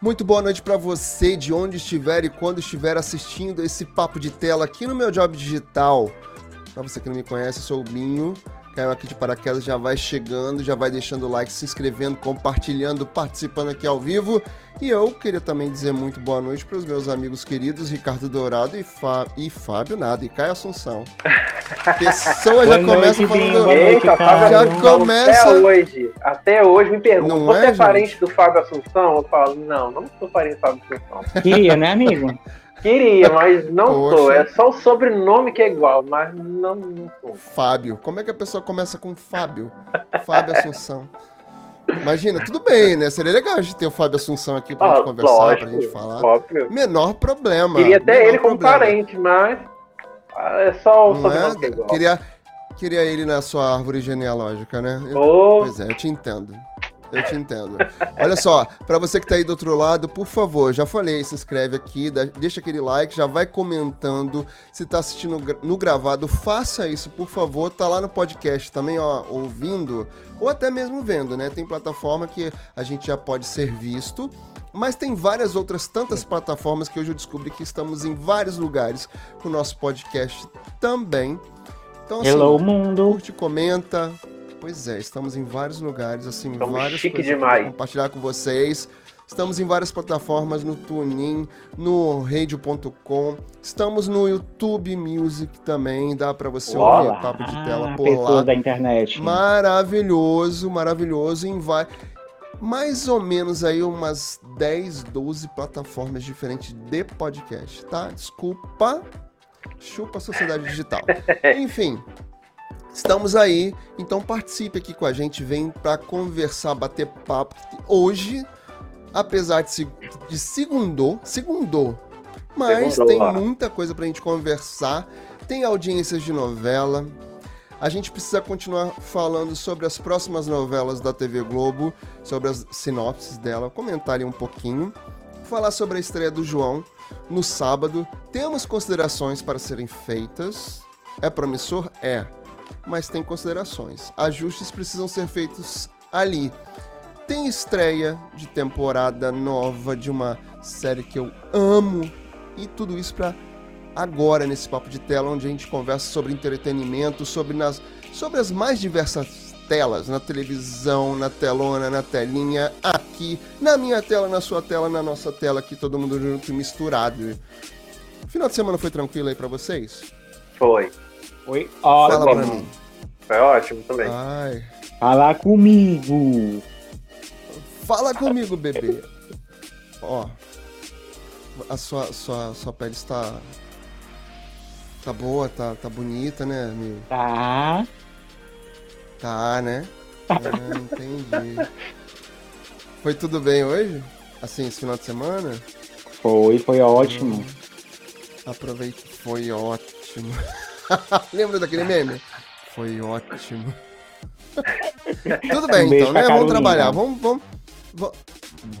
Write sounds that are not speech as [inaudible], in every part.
Muito boa noite para você, de onde estiver e quando estiver assistindo esse papo de tela aqui no meu Job Digital. Para você que não me conhece, eu sou o Binho. Caiu aqui de paraquedas, já vai chegando, já vai deixando o like, se inscrevendo, compartilhando, participando aqui ao vivo. E eu queria também dizer muito boa noite para os meus amigos queridos Ricardo Dourado e, Fá... e Fábio Nada, e Caio Assunção. [laughs] Pessoa já começa falando. Eita, Fábio já começa. Até hoje, até hoje me perguntam: você é, é parente do Fábio Assunção? Eu falo: não, não sou parente do Fábio Assunção. Queria, né, amigo? [laughs] Queria, mas não Poxa. sou. É só o sobrenome que é igual, mas não, não sou. Fábio. Como é que a pessoa começa com Fábio? Fábio Assunção. Imagina, tudo bem, né? Seria legal a gente ter o Fábio Assunção aqui pra ah, gente conversar, lógico, pra gente falar. Óbvio. Menor problema. Queria até ele como problema. parente, mas é só o sobrenome é? Queria, queria ele na sua árvore genealógica, né? Oh. Pois é, eu te entendo. Eu te entendo. Olha só, para você que tá aí do outro lado, por favor, já falei, se inscreve aqui, deixa aquele like, já vai comentando. Se tá assistindo no gravado, faça isso, por favor. Tá lá no podcast também, ó, ouvindo, ou até mesmo vendo, né? Tem plataforma que a gente já pode ser visto. Mas tem várias outras tantas plataformas que hoje eu descobri que estamos em vários lugares com o nosso podcast também. Então, assim, Hello, mundo. curte, comenta, Pois é, estamos em vários lugares, assim, estamos várias chique coisas demais. compartilhar com vocês. Estamos em várias plataformas, no TuneIn, no radio.com. Estamos no YouTube Music também, dá para você Olá. ouvir o papo de tela ah, por lá. da internet. Maravilhoso, maravilhoso. Em vai mais ou menos aí umas 10, 12 plataformas diferentes de podcast, tá? Desculpa. Chupa a sociedade digital. [laughs] Enfim, Estamos aí, então participe aqui com a gente, vem para conversar, bater papo. Hoje, apesar de, de segundou, segundou, mas tem muita coisa para a gente conversar. Tem audiências de novela. A gente precisa continuar falando sobre as próximas novelas da TV Globo, sobre as sinopses dela, comentar um pouquinho, falar sobre a estreia do João no sábado. Temos considerações para serem feitas. É promissor? É mas tem considerações. Ajustes precisam ser feitos ali. Tem estreia de temporada nova de uma série que eu amo e tudo isso para agora nesse papo de tela onde a gente conversa sobre entretenimento, sobre nas sobre as mais diversas telas, na televisão, na telona, na telinha, aqui, na minha tela, na sua tela, na nossa tela, aqui todo mundo junto e misturado. Final de semana foi tranquilo aí para vocês? Foi. Foi ótimo. Fala pra mim. Foi ótimo também. Ai. Fala comigo. Fala comigo, bebê. Ó. A sua, sua, sua pele está. Tá boa, tá, tá bonita, né, amigo? Tá. Tá, né? É, entendi. Foi tudo bem hoje? Assim, esse final de semana? Foi, foi ótimo. Hum, aproveite, foi ótimo. [laughs] Lembra daquele meme? Foi ótimo. [laughs] Tudo bem, um então, né? Vamos trabalhar. Vamos, vamos, vamos,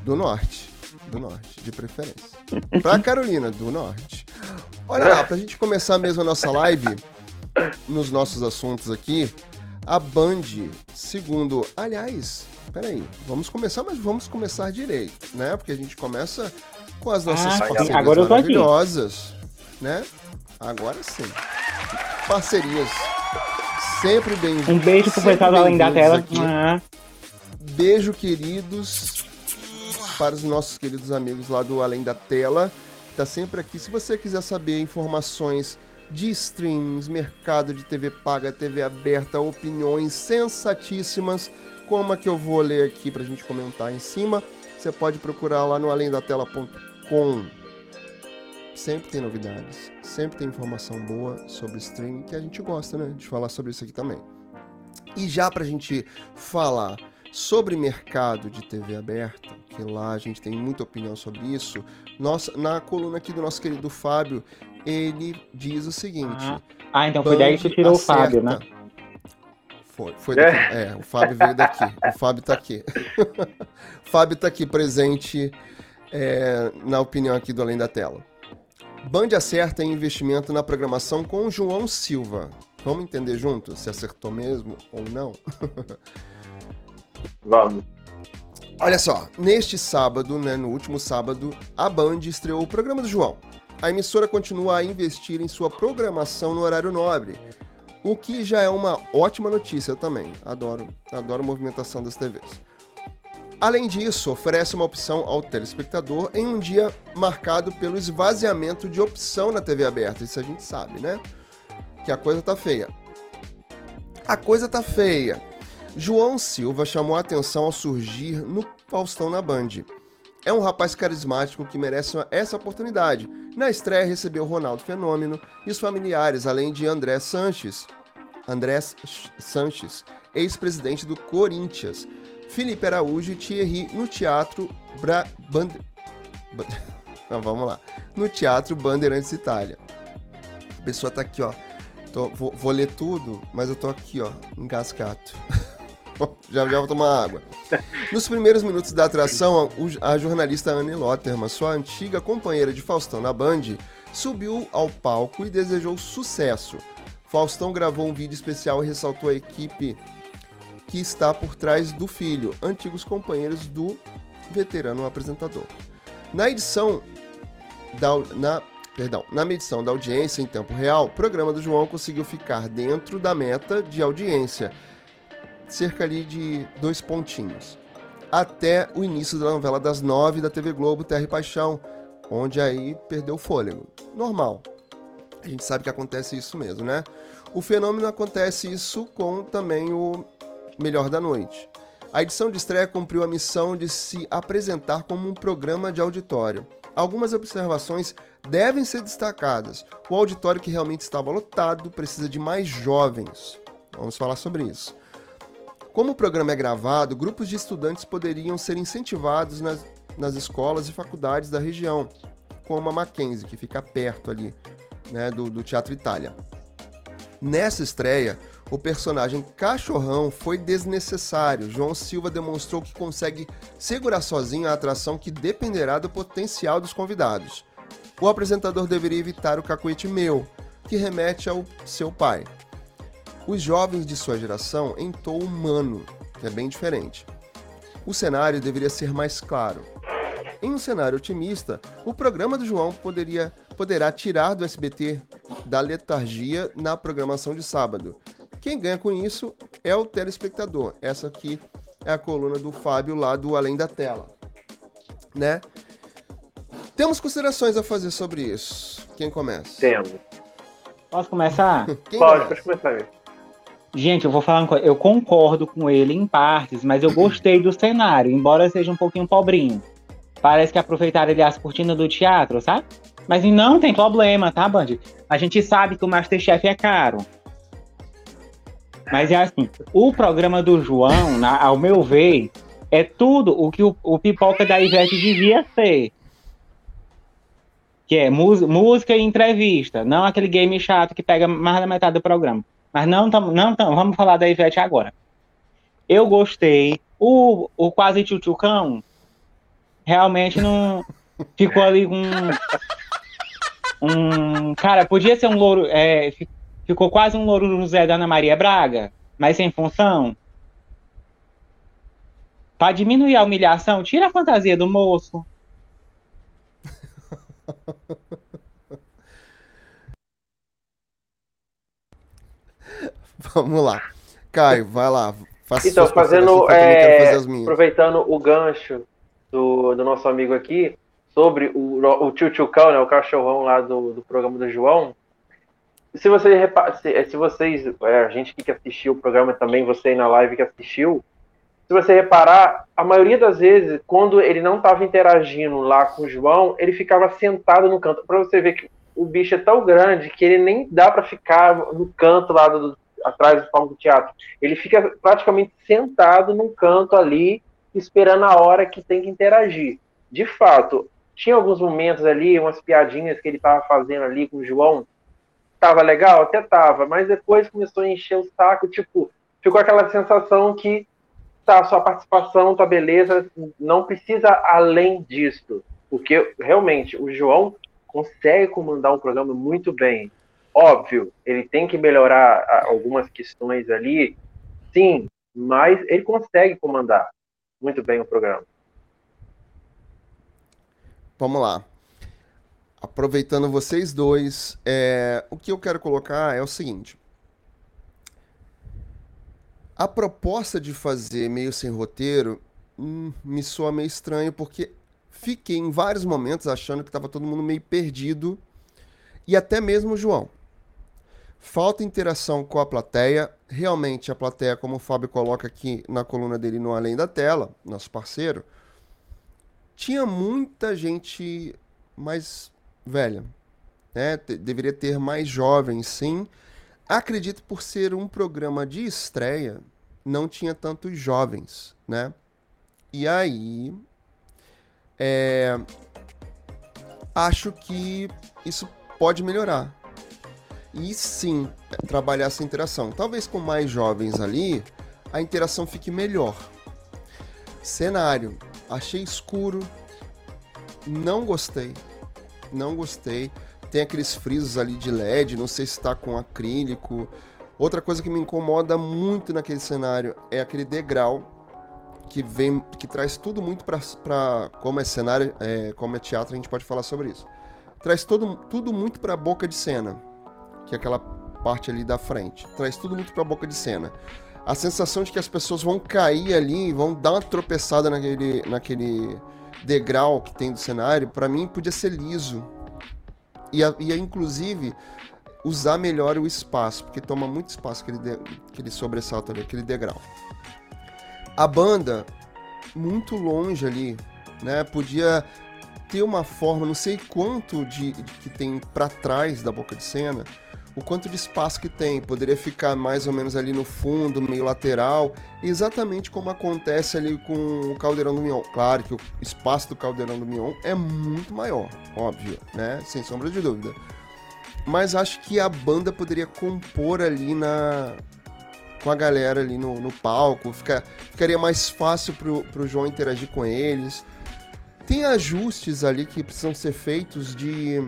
Do norte. Do norte, de preferência. Pra Carolina, do norte. Olha lá, pra gente começar mesmo a nossa live, nos nossos assuntos aqui, a Band, segundo. Aliás, peraí, vamos começar, mas vamos começar direito, né? Porque a gente começa com as nossas ah, parcerias agora maravilhosas, né? Agora sim. Parcerias sempre bem-vindos. Um beijo pro pessoal além da tela. Ah. Beijo, queridos, para os nossos queridos amigos lá do Além da Tela. Tá sempre aqui. Se você quiser saber informações de streams, mercado de TV paga, TV aberta, opiniões sensatíssimas, como a que eu vou ler aqui para a gente comentar em cima, você pode procurar lá no alemdatela.com. Sempre tem novidades, sempre tem informação boa sobre streaming que a gente gosta, né? De falar sobre isso aqui também. E já para a gente falar sobre mercado de TV aberta, que lá a gente tem muita opinião sobre isso, nossa, na coluna aqui do nosso querido Fábio, ele diz o seguinte. Ah, ah então foi daí que tirou acerta. o Fábio, né? Foi, foi daqui. É. é, o Fábio veio daqui. O Fábio tá aqui. o [laughs] Fábio tá aqui presente é, na opinião aqui do Além da Tela. Band acerta em investimento na programação com João Silva. Vamos entender junto se acertou mesmo ou não? [laughs] Vamos. Olha só, neste sábado, né, no último sábado, a Band estreou o programa do João. A emissora continua a investir em sua programação no horário nobre, o que já é uma ótima notícia também. Adoro, adoro a movimentação das TVs. Além disso, oferece uma opção ao telespectador em um dia marcado pelo esvaziamento de opção na TV aberta. Isso a gente sabe, né? Que a coisa tá feia. A coisa tá feia. João Silva chamou a atenção ao surgir no Faustão na Band. É um rapaz carismático que merece essa oportunidade. Na estreia recebeu Ronaldo Fenômeno e os familiares, além de André Sanches, André Sanches, ex-presidente do Corinthians, Felipe Araújo e Thierry no Teatro Bra... [laughs] Não, vamos lá. No Teatro Bandeirantes Itália. A pessoa tá aqui, ó. Tô, vou, vou, ler tudo, mas eu tô aqui, ó, engasgado. [laughs] já, já vou tomar água. Nos primeiros minutos da atração, a jornalista Anne Lotterman, sua antiga companheira de Faustão na Band, subiu ao palco e desejou sucesso. Faustão gravou um vídeo especial e ressaltou a equipe que está por trás do filho, antigos companheiros do veterano apresentador. Na edição da, na, perdão, na medição da audiência em tempo real, o programa do João conseguiu ficar dentro da meta de audiência, cerca ali de dois pontinhos, até o início da novela das nove da TV Globo Terra e Paixão, onde aí perdeu o fôlego. Normal. A gente sabe que acontece isso mesmo, né? O fenômeno acontece isso com também o Melhor da Noite. A edição de estreia cumpriu a missão de se apresentar como um programa de auditório. Algumas observações devem ser destacadas. O auditório que realmente estava lotado precisa de mais jovens. Vamos falar sobre isso. Como o programa é gravado, grupos de estudantes poderiam ser incentivados nas, nas escolas e faculdades da região, como a Mackenzie, que fica perto ali né, do, do Teatro Itália. Nessa estreia, o personagem cachorrão foi desnecessário. João Silva demonstrou que consegue segurar sozinho a atração que dependerá do potencial dos convidados. O apresentador deveria evitar o cacuete meu, que remete ao seu pai. Os jovens de sua geração em tom humano, que é bem diferente. O cenário deveria ser mais claro. Em um cenário otimista, o programa do João poderia, poderá tirar do SBT da letargia na programação de sábado quem ganha com isso é o telespectador. Essa aqui é a coluna do Fábio lá do Além da Tela, né? Temos considerações a fazer sobre isso. Quem começa? Temos. Posso começar? [laughs] Quem pode, pode começar. Gente, eu vou falar uma coisa. Eu concordo com ele em partes, mas eu gostei do cenário, embora seja um pouquinho pobrinho. Parece que aproveitaram ali as cortinas do teatro, sabe? Mas não tem problema, tá, Band? A gente sabe que o Masterchef é caro. Mas é assim, o programa do João, na, ao meu ver, é tudo o que o, o pipoca da Ivete devia ser. Que é música e entrevista, não aquele game chato que pega mais da metade do programa. Mas não, tam, não vamos falar da Ivete agora. Eu gostei. O, o quase tchutchucão realmente não ficou ali com um, um cara, podia ser um louro, é, Ficou quase um louro José da Ana Maria Braga, mas sem função. Para diminuir a humilhação, tira a fantasia do moço. [laughs] Vamos lá. Caio, vai lá. Faça então, fazendo. É, aproveitando o gancho do, do nosso amigo aqui, sobre o, o Tio Tio Cão, né, o cachorrão lá do, do programa do João se você se, é, se vocês, é, a gente que assistiu o programa também, você aí na live que assistiu, se você reparar, a maioria das vezes, quando ele não estava interagindo lá com o João, ele ficava sentado no canto. Para você ver que o bicho é tão grande que ele nem dá para ficar no canto lá do, atrás do palco do teatro. Ele fica praticamente sentado num canto ali, esperando a hora que tem que interagir. De fato, tinha alguns momentos ali, umas piadinhas que ele estava fazendo ali com o João, Tava legal? Até tava, mas depois começou a encher o saco, tipo, ficou aquela sensação que tá, sua participação, tua beleza, não precisa além disso. Porque realmente o João consegue comandar um programa muito bem. Óbvio, ele tem que melhorar algumas questões ali, sim, mas ele consegue comandar. muito bem o programa. Vamos lá. Aproveitando vocês dois, é, o que eu quero colocar é o seguinte. A proposta de fazer meio sem roteiro hum, me soa meio estranho, porque fiquei em vários momentos achando que estava todo mundo meio perdido, e até mesmo o João. Falta interação com a plateia. Realmente, a plateia, como o Fábio coloca aqui na coluna dele no Além da Tela, nosso parceiro, tinha muita gente mais velha. Né? Deveria ter mais jovens, sim. Acredito por ser um programa de estreia, não tinha tantos jovens, né? E aí, é, acho que isso pode melhorar. E sim, trabalhar essa interação. Talvez com mais jovens ali, a interação fique melhor. Cenário, achei escuro, não gostei, não gostei. Tem aqueles frisos ali de LED, não sei se está com acrílico. Outra coisa que me incomoda muito naquele cenário é aquele degrau que vem, que traz tudo muito para como é cenário, é, como é teatro, a gente pode falar sobre isso. Traz todo, tudo muito para a boca de cena, que é aquela parte ali da frente. Traz tudo muito para a boca de cena. A sensação de que as pessoas vão cair ali, vão dar uma tropeçada naquele, naquele degrau que tem do cenário, para mim podia ser liso. E, e inclusive usar melhor o espaço, porque toma muito espaço aquele, de, aquele sobressalto ali, aquele degrau. A banda, muito longe ali, né? Podia ter uma forma, não sei quanto de, de que tem para trás da boca de cena, o quanto de espaço que tem, poderia ficar mais ou menos ali no fundo, meio lateral, exatamente como acontece ali com o Caldeirão do Mion. Claro que o espaço do Caldeirão do Mion é muito maior, óbvio, né? Sem sombra de dúvida. Mas acho que a banda poderia compor ali na com a galera ali no, no palco, fica, ficaria mais fácil pro, pro João interagir com eles. Tem ajustes ali que precisam ser feitos de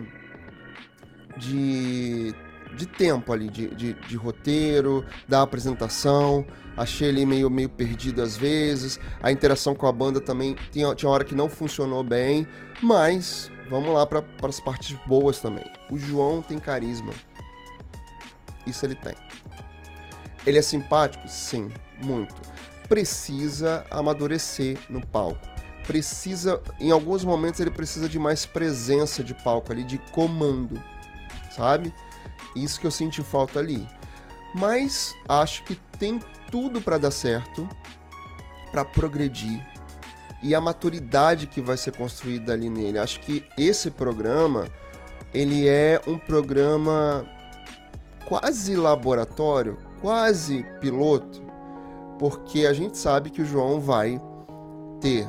de de tempo ali, de, de, de, roteiro, da apresentação. Achei ele meio, meio perdido às vezes. A interação com a banda também tinha, tinha hora que não funcionou bem. Mas vamos lá para as partes boas também. O João tem carisma. Isso ele tem. Ele é simpático? Sim, muito. Precisa amadurecer no palco. Precisa, em alguns momentos, ele precisa de mais presença de palco ali, de comando, sabe? Isso que eu senti falta ali. Mas acho que tem tudo para dar certo, para progredir e a maturidade que vai ser construída ali nele. Acho que esse programa ele é um programa quase laboratório, quase piloto, porque a gente sabe que o João vai ter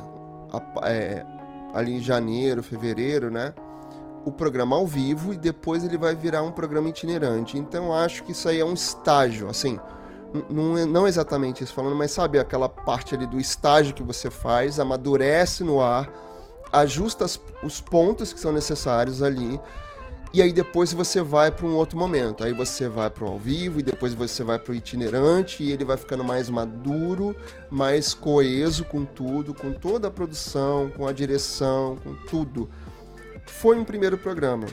é, ali em janeiro, fevereiro, né? O programa ao vivo e depois ele vai virar um programa itinerante. Então acho que isso aí é um estágio, assim, não, é, não exatamente isso falando, mas sabe aquela parte ali do estágio que você faz, amadurece no ar, ajusta as, os pontos que são necessários ali. E aí depois você vai para um outro momento. Aí você vai para o ao vivo e depois você vai para o itinerante e ele vai ficando mais maduro, mais coeso com tudo, com toda a produção, com a direção, com tudo foi um primeiro programa.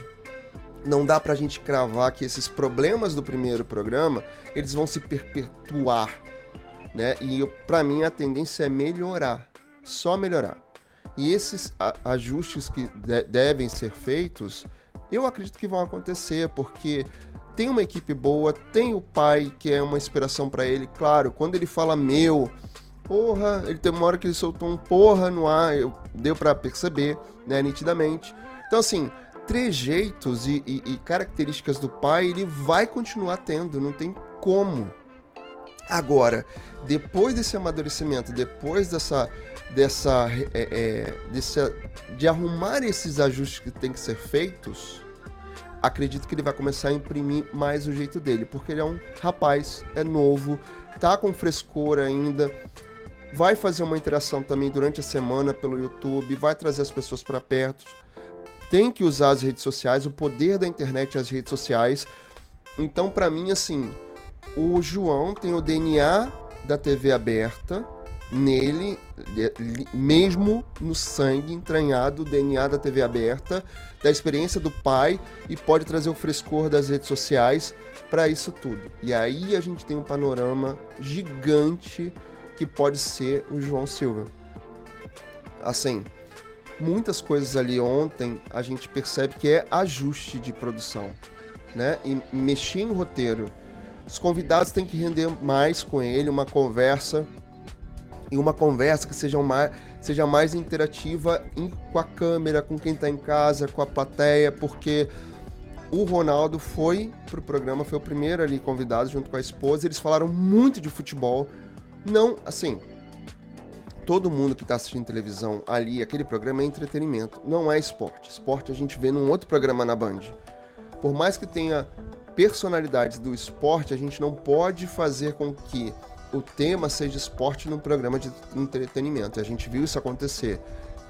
Não dá pra gente cravar que esses problemas do primeiro programa, eles vão se perpetuar, né? E para mim a tendência é melhorar, só melhorar. E esses ajustes que de devem ser feitos, eu acredito que vão acontecer, porque tem uma equipe boa, tem o pai que é uma inspiração para ele. Claro, quando ele fala meu, porra, ele tem uma hora que ele soltou um porra no ar, eu, deu para perceber, né, nitidamente. Então, assim, trejeitos e, e, e características do pai ele vai continuar tendo, não tem como. Agora, depois desse amadurecimento, depois dessa, dessa, é, é, dessa, de arrumar esses ajustes que tem que ser feitos, acredito que ele vai começar a imprimir mais o jeito dele, porque ele é um rapaz, é novo, tá com frescor ainda, vai fazer uma interação também durante a semana pelo YouTube, vai trazer as pessoas para perto tem que usar as redes sociais, o poder da internet e as redes sociais. Então, para mim, assim, o João tem o DNA da TV aberta, nele, mesmo no sangue entranhado, o DNA da TV aberta, da experiência do pai e pode trazer o frescor das redes sociais para isso tudo. E aí a gente tem um panorama gigante que pode ser o João Silva. Assim, muitas coisas ali ontem a gente percebe que é ajuste de produção, né? E mexer em roteiro. Os convidados têm que render mais com ele, uma conversa e uma conversa que seja mais, seja mais interativa em, com a câmera, com quem está em casa, com a plateia, porque o Ronaldo foi pro programa, foi o primeiro ali convidado junto com a esposa. Eles falaram muito de futebol. Não, assim, todo mundo que está assistindo televisão ali, aquele programa é entretenimento, não é esporte. Esporte a gente vê num outro programa na Band. Por mais que tenha personalidades do esporte, a gente não pode fazer com que o tema seja esporte num programa de entretenimento. A gente viu isso acontecer.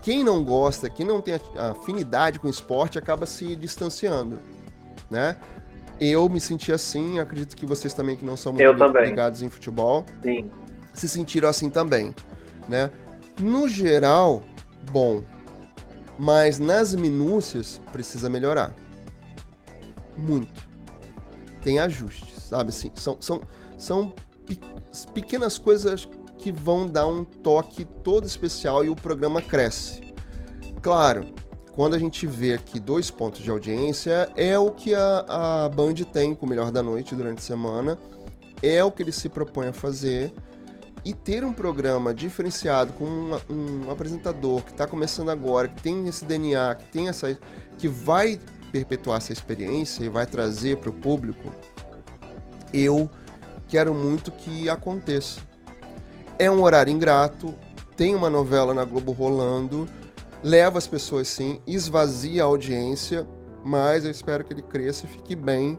Quem não gosta, quem não tem afinidade com esporte, acaba se distanciando, né? Eu me senti assim, acredito que vocês também que não são muito ligados em futebol, Sim. se sentiram assim também, né? No geral, bom, mas nas minúcias precisa melhorar. Muito. Tem ajustes, sabe assim, são, são, são pequenas coisas que vão dar um toque todo especial e o programa cresce. Claro, quando a gente vê aqui dois pontos de audiência, é o que a, a Band tem com o Melhor da Noite durante a semana, é o que ele se propõe a fazer. E ter um programa diferenciado com um, apresentador que está começando agora, que tem esse DNA, que tem essa. que vai perpetuar essa experiência e vai trazer para o público, eu quero muito que aconteça. É um horário ingrato, tem uma novela na Globo rolando, leva as pessoas sim, esvazia a audiência, mas eu espero que ele cresça e fique bem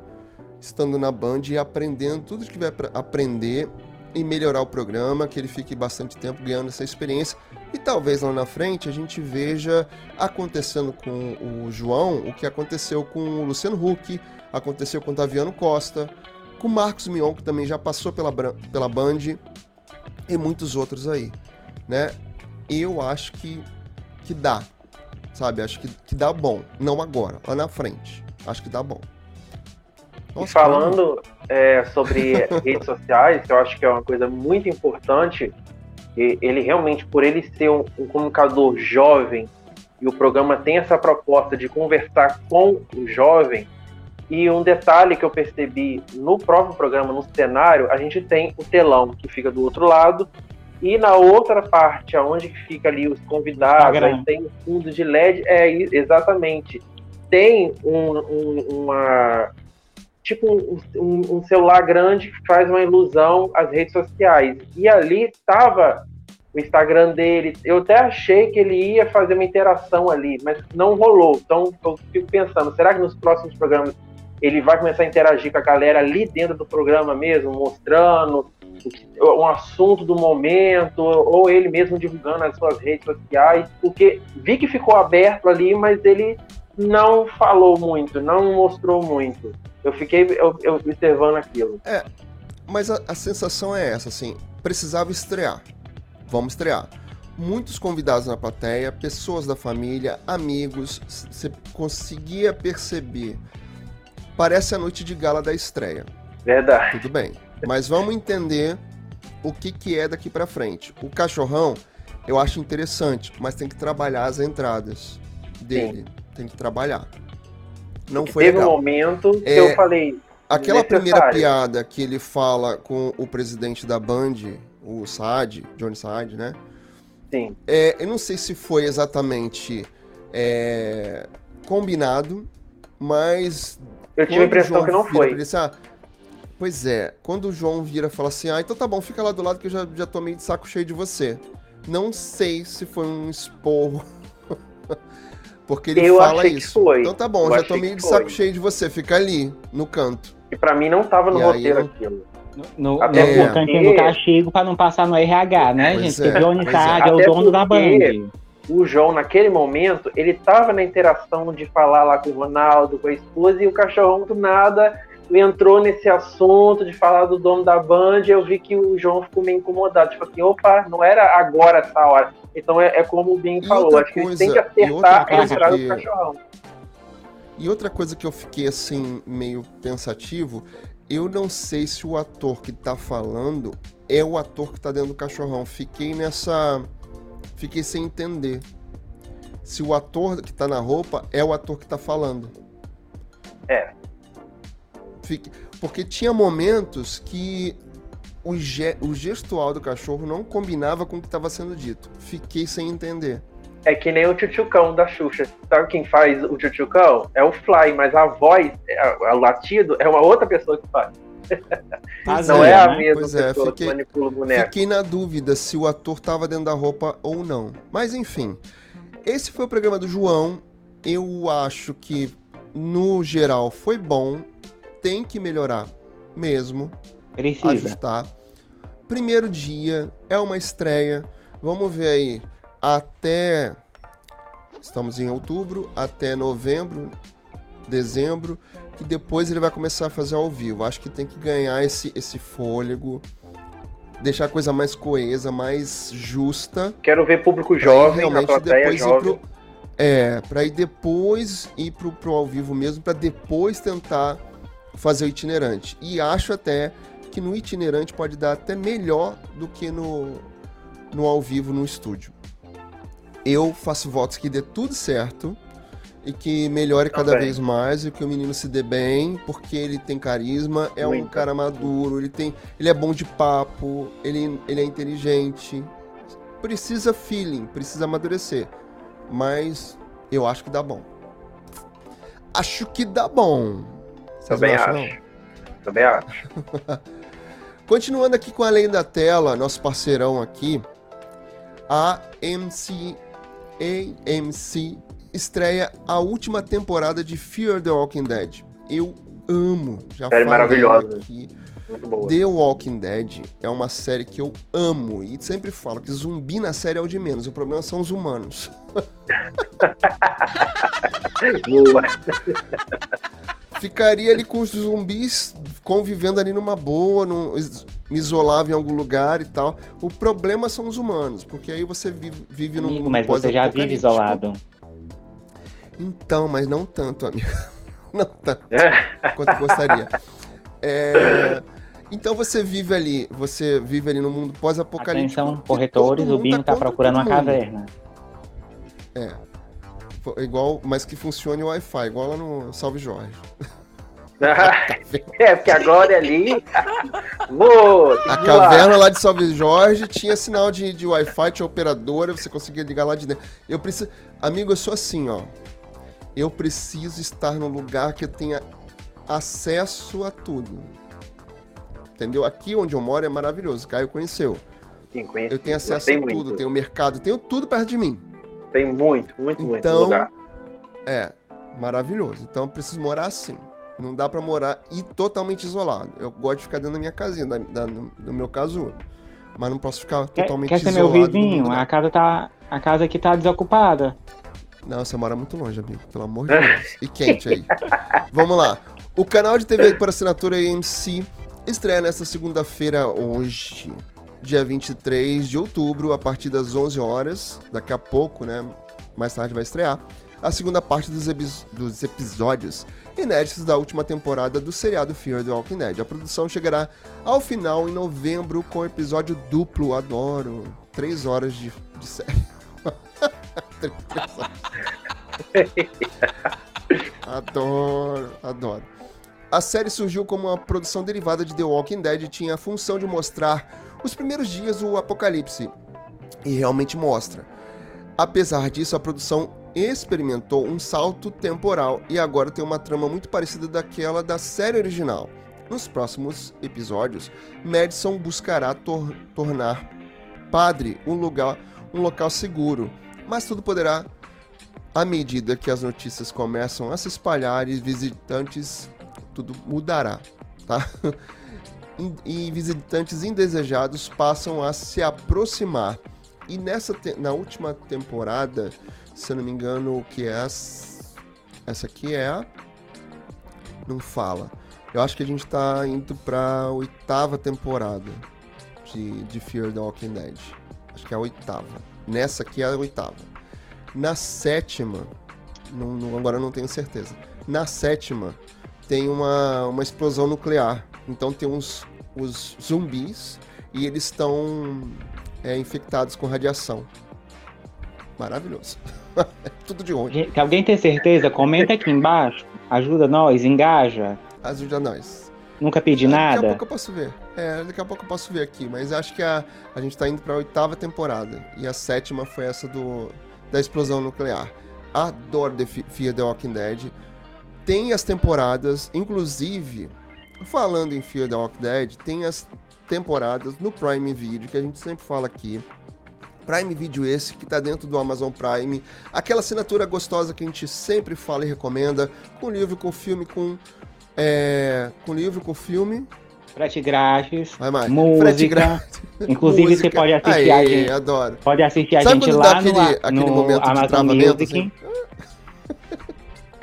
estando na Band e aprendendo tudo que para aprender e melhorar o programa, que ele fique bastante tempo ganhando essa experiência e talvez lá na frente a gente veja acontecendo com o João o que aconteceu com o Luciano Huck, aconteceu com o Taviano Costa, com Marcos Mion, que também já passou pela, pela Band, e muitos outros aí, né? Eu acho que, que dá, sabe? Acho que, que dá bom. Não agora, lá na frente. Acho que dá bom. Nossa, e falando é, sobre [laughs] redes sociais, que eu acho que é uma coisa muito importante, ele realmente, por ele ser um, um comunicador jovem, e o programa tem essa proposta de conversar com o jovem, e um detalhe que eu percebi no próprio programa, no cenário, a gente tem o telão que fica do outro lado, e na outra parte, aonde fica ali os convidados, aí tem o fundo de LED, é exatamente. Tem um, um, uma. Tipo um, um, celular grande que faz uma ilusão às redes sociais. E ali estava o Instagram dele. Eu até achei que ele ia fazer uma interação ali, mas não rolou. Então eu fico pensando, será que nos próximos programas ele vai começar a interagir com a galera ali dentro do programa mesmo, mostrando um assunto do momento, ou ele mesmo divulgando nas suas redes sociais, porque vi que ficou aberto ali, mas ele não falou muito, não mostrou muito. Eu fiquei eu, eu observando aquilo. É, mas a, a sensação é essa, assim, precisava estrear. Vamos estrear muitos convidados na plateia, pessoas da família, amigos, você conseguia perceber Parece a noite de gala da estreia. Verdade. Tudo bem. Mas vamos entender o que, que é daqui para frente. O cachorrão, eu acho interessante, mas tem que trabalhar as entradas dele. Sim. Tem que trabalhar. Não foi teve legal. um momento que é, eu falei. Aquela primeira piada que ele fala com o presidente da Band, o Saad, Johnny Saad, né? Sim. É, eu não sei se foi exatamente é, combinado, mas eu tive a impressão que não foi. Disse, ah, pois é, quando o João vira e fala assim, ah, então tá bom, fica lá do lado que eu já, já tô meio de saco cheio de você. Não sei se foi um esporro. [laughs] Porque ele eu fala isso. Então tá bom, eu já tô meio de saco cheio de você, fica ali, no canto. E pra mim não tava no e roteiro aí, aquilo. No, no, é. no cantinho do castigo pra não passar no RH, né, pois gente? É. Porque o Johnny é. é o dono da banda o João, naquele momento, ele tava na interação de falar lá com o Ronaldo, com a esposa, e o cachorrão do nada entrou nesse assunto de falar do dono da Band, eu vi que o João ficou meio incomodado. Tipo assim, opa, não era agora essa hora. Então é, é como o Bim falou, acho que têm que acertar a entrada que... do cachorrão. E outra coisa que eu fiquei assim, meio pensativo, eu não sei se o ator que tá falando é o ator que tá dentro do cachorrão. Fiquei nessa. Fiquei sem entender. Se o ator que tá na roupa é o ator que tá falando. É. Fique... Porque tinha momentos que o, ge... o gestual do cachorro não combinava com o que estava sendo dito. Fiquei sem entender. É que nem o tchutchucão da Xuxa. Sabe quem faz o tchutchucão? É o Fly, mas a voz, o latido, é uma outra pessoa que faz. [laughs] Mas não é, é a né? mesma pois é, pessoa fiquei, que manipula o boneco. Fiquei na dúvida se o ator estava dentro da roupa ou não. Mas enfim, esse foi o programa do João. Eu acho que, no geral, foi bom tem que melhorar mesmo. Precisa. Ajustar. Primeiro dia, é uma estreia. Vamos ver aí. Até. Estamos em outubro, até novembro, dezembro, que depois ele vai começar a fazer ao vivo. Acho que tem que ganhar esse, esse fôlego, deixar a coisa mais coesa, mais justa. Quero ver público jovem, realmente na depois jovem. Ir pro, é, para ir depois ir pro, pro ao vivo mesmo, para depois tentar fazer o itinerante. E acho até que no itinerante pode dar até melhor do que no, no ao vivo no estúdio. Eu faço votos que dê tudo certo e que melhore cada vez mais e que o menino se dê bem, porque ele tem carisma, é Muito. um cara maduro, ele tem, ele é bom de papo, ele, ele é inteligente. Precisa feeling, precisa amadurecer. Mas eu acho que dá bom. Acho que dá bom. Também acho. Também acho. [laughs] Continuando aqui com a Além da Tela, nosso parceirão aqui, a MC AMC estreia a última temporada de Fear the Walking Dead. Eu amo, já Série maravilhosa. Aqui. The Walking Dead é uma série que eu amo e sempre falo que zumbi na série é o de menos, o problema são os humanos. [laughs] [laughs] Ficaria ali com os zumbis convivendo ali numa boa, num, me isolava em algum lugar e tal. O problema são os humanos, porque aí você vive, vive num amigo, Mas você já vive isolado. Então, mas não tanto, amigo. [laughs] Não tanto é. quanto gostaria. É, então você vive ali, você vive ali no mundo pós-apocalíptico. Atenção, corretores, o Binho tá, tá procurando uma caverna. É, igual, mas que funcione o Wi-Fi, igual lá no Salve Jorge. [laughs] é, porque agora ali. a caverna lá de Salve Jorge tinha sinal de, de Wi-Fi, tinha operadora, você conseguia ligar lá de dentro. Eu preciso. Amigo, eu sou assim, ó. Eu preciso estar num lugar que eu tenha acesso a tudo. Entendeu? Aqui onde eu moro é maravilhoso. Caio conheceu. Sim, eu tenho acesso a tudo, muito. tenho mercado, tenho tudo perto de mim. Tem muito, muito, muito então, lugar. É, maravilhoso. Então eu preciso morar assim. Não dá para morar e totalmente isolado. Eu gosto de ficar dentro da minha casinha, da, da, no meu caso, mas não posso ficar totalmente quer, quer isolado. Quer ser meu vizinho? A casa tá, a casa aqui tá desocupada. Não, você mora muito longe, amigo. Pelo amor de Deus. E quente aí. [laughs] Vamos lá. O canal de TV por assinatura AMC estreia nesta segunda-feira, hoje, dia 23 de outubro, a partir das 11 horas. Daqui a pouco, né? Mais tarde vai estrear. A segunda parte dos, dos episódios inéditos da última temporada do seriado Fear the Walking Dead. A produção chegará ao final em novembro com episódio duplo. Adoro. Três horas de, de série. [laughs] [laughs] adoro, adoro. A série surgiu como uma produção derivada de The Walking Dead e tinha a função de mostrar os primeiros dias do apocalipse. E realmente mostra. Apesar disso, a produção experimentou um salto temporal e agora tem uma trama muito parecida daquela da série original. Nos próximos episódios, Madison buscará tor tornar Padre um lugar, um local seguro, mas tudo poderá à medida que as notícias começam a se espalhar e visitantes tudo mudará, tá? [laughs] E visitantes indesejados passam a se aproximar. E nessa na última temporada, se eu não me engano, o que é essa aqui é a não fala. Eu acho que a gente tá indo pra oitava temporada de, de Fear the Walking Dead. Acho que é a oitava. Nessa aqui é a oitava. Na sétima, não, não, agora não tenho certeza. Na sétima, tem uma, uma explosão nuclear. Então tem uns os zumbis e eles estão é, infectados com radiação. Maravilhoso. [laughs] Tudo de onde? Se alguém tem certeza, comenta aqui embaixo. Ajuda nós, engaja. Ajuda nós. Nunca pedi é, nada. Daqui a pouco eu posso ver. É, daqui a pouco eu posso ver aqui. Mas acho que a, a gente tá indo pra oitava temporada. E a sétima foi essa do da explosão nuclear. Adoro The Fear the Walking Dead. Tem as temporadas, inclusive, falando em Fear the Walking Dead, tem as temporadas no Prime Video, que a gente sempre fala aqui. Prime Video esse que está dentro do Amazon Prime, aquela assinatura gostosa que a gente sempre fala e recomenda, com livro, com filme, com é, com livro, com filme. Frete grátis, Vai mais. música. Frete grátis. [laughs] Inclusive música. você pode assistir Aê, a gente. adoro. Pode assistir a Sabe gente lá aquele, no, aquele no momento Amazon de travamento, Music. Assim?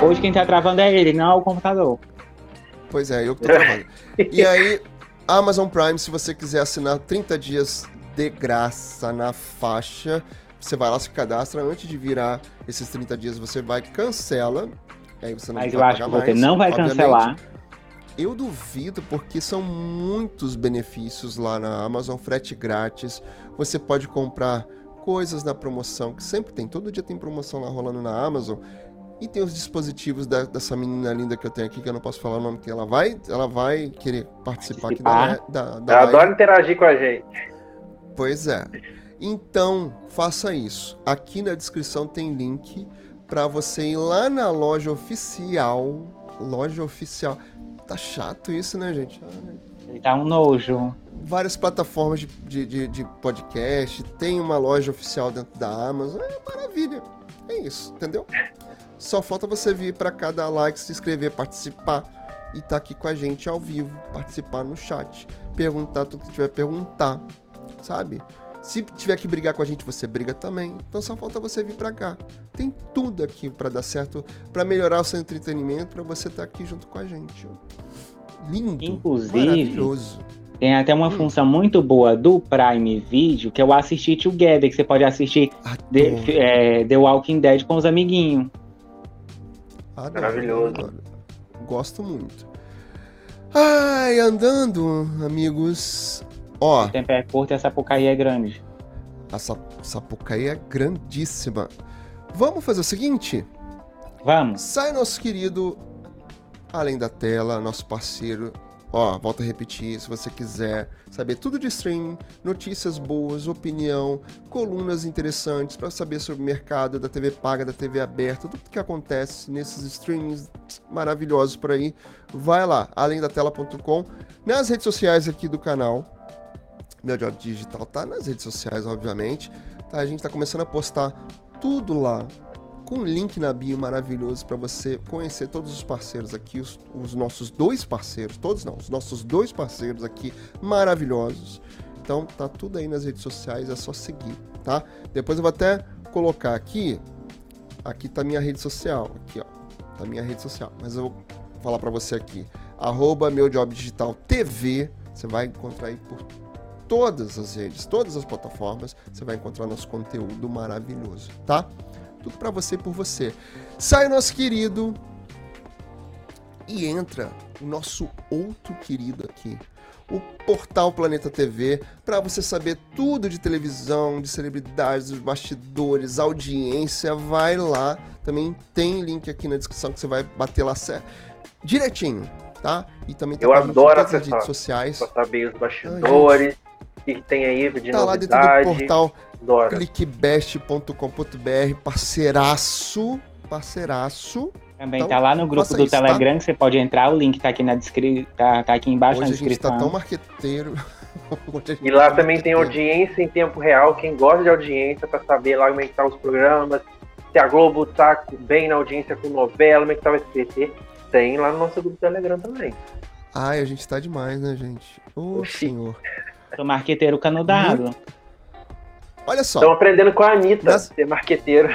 Hoje quem está travando é ele, não é o computador. Pois é, eu que tô travando. e aí, Amazon Prime, se você quiser assinar 30 dias de graça na faixa. Você vai lá, se cadastra. Antes de virar esses 30 dias, você vai, cancela. Aí você não Mas eu acho que você não vai obviamente. cancelar. Eu duvido, porque são muitos benefícios lá na Amazon, frete grátis. Você pode comprar coisas na promoção, que sempre tem, todo dia tem promoção lá rolando na Amazon. E tem os dispositivos da, dessa menina linda que eu tenho aqui, que eu não posso falar o nome, que ela vai, ela vai querer participar, participar. aqui da, da, da Eu adoro interagir com a gente. Pois é. Então, faça isso. Aqui na descrição tem link para você ir lá na loja oficial. Loja oficial. Tá chato isso, né, gente? Ele tá um nojo. Várias plataformas de, de, de, de podcast. Tem uma loja oficial dentro da Amazon. É maravilha. É isso, entendeu? Só falta você vir para cada like, se inscrever, participar e tá aqui com a gente ao vivo, participar no chat, perguntar tudo que tiver perguntar sabe? Se tiver que brigar com a gente, você briga também. Então só falta você vir para cá. Tem tudo aqui para dar certo, para melhorar o seu entretenimento, para você estar tá aqui junto com a gente. Lindo, Inclusive, maravilhoso. Tem até uma hum. função muito boa do Prime Video, que é o Assistir Together, que você pode assistir The, é, The Walking Dead com os amiguinhos. Adoro, Maravilhoso. Adoro. Gosto muito. Ai, andando, amigos, Ó. O tempo é curto e a Sapucaí é grande. A Sapucaí é grandíssima. Vamos fazer o seguinte? Vamos. Sai nosso querido Além da Tela, nosso parceiro. Ó, volta a repetir, se você quiser saber tudo de streaming, notícias boas, opinião, colunas interessantes para saber sobre o mercado da TV paga, da TV aberta, tudo que acontece nesses streamings maravilhosos por aí, vai lá, alemdatela.com, nas redes sociais aqui do canal, meu Job Digital tá nas redes sociais, obviamente. Tá? A gente tá começando a postar tudo lá com um link na bio maravilhoso para você conhecer todos os parceiros aqui, os, os, nossos dois parceiros, todos não, os nossos dois parceiros aqui maravilhosos. Então tá tudo aí nas redes sociais, é só seguir, tá? Depois eu vou até colocar aqui, aqui tá minha rede social, aqui ó, tá minha rede social, mas eu vou falar para você aqui, arroba meu job digital TV, você vai encontrar aí por todas as redes, todas as plataformas, você vai encontrar nosso conteúdo maravilhoso, tá? Tudo para você e por você. Sai o nosso querido e entra o nosso outro querido aqui, o Portal Planeta TV, para você saber tudo de televisão, de celebridades, dos bastidores, audiência, vai lá. Também tem link aqui na descrição que você vai bater lá direitinho, tá? E também tem Eu adoro as redes sociais. Pra saber os bastidores. Ai, que tem aí de tá novidade. lá dentro do portal clickbest.com.br, parceiraço, parceiraço. Também então, tá lá no grupo do isso, tá? Telegram, tá? você pode entrar, o link tá aqui na descrição, tá, tá, aqui embaixo Hoje na descrição. A gente tá tão marqueteiro. [laughs] e lá tá também tem audiência em tempo real, quem gosta de audiência para saber lá como é que tá os programas, se a Globo tá bem na audiência com novela, como é que tá o SBT, tem lá no nosso grupo do Telegram também. Ai, a gente tá demais, né, gente? Ô, oh, senhor. Sou marqueteiro canudado. Olha só. Estão aprendendo com a Anitta, Nas... ser marqueteiro.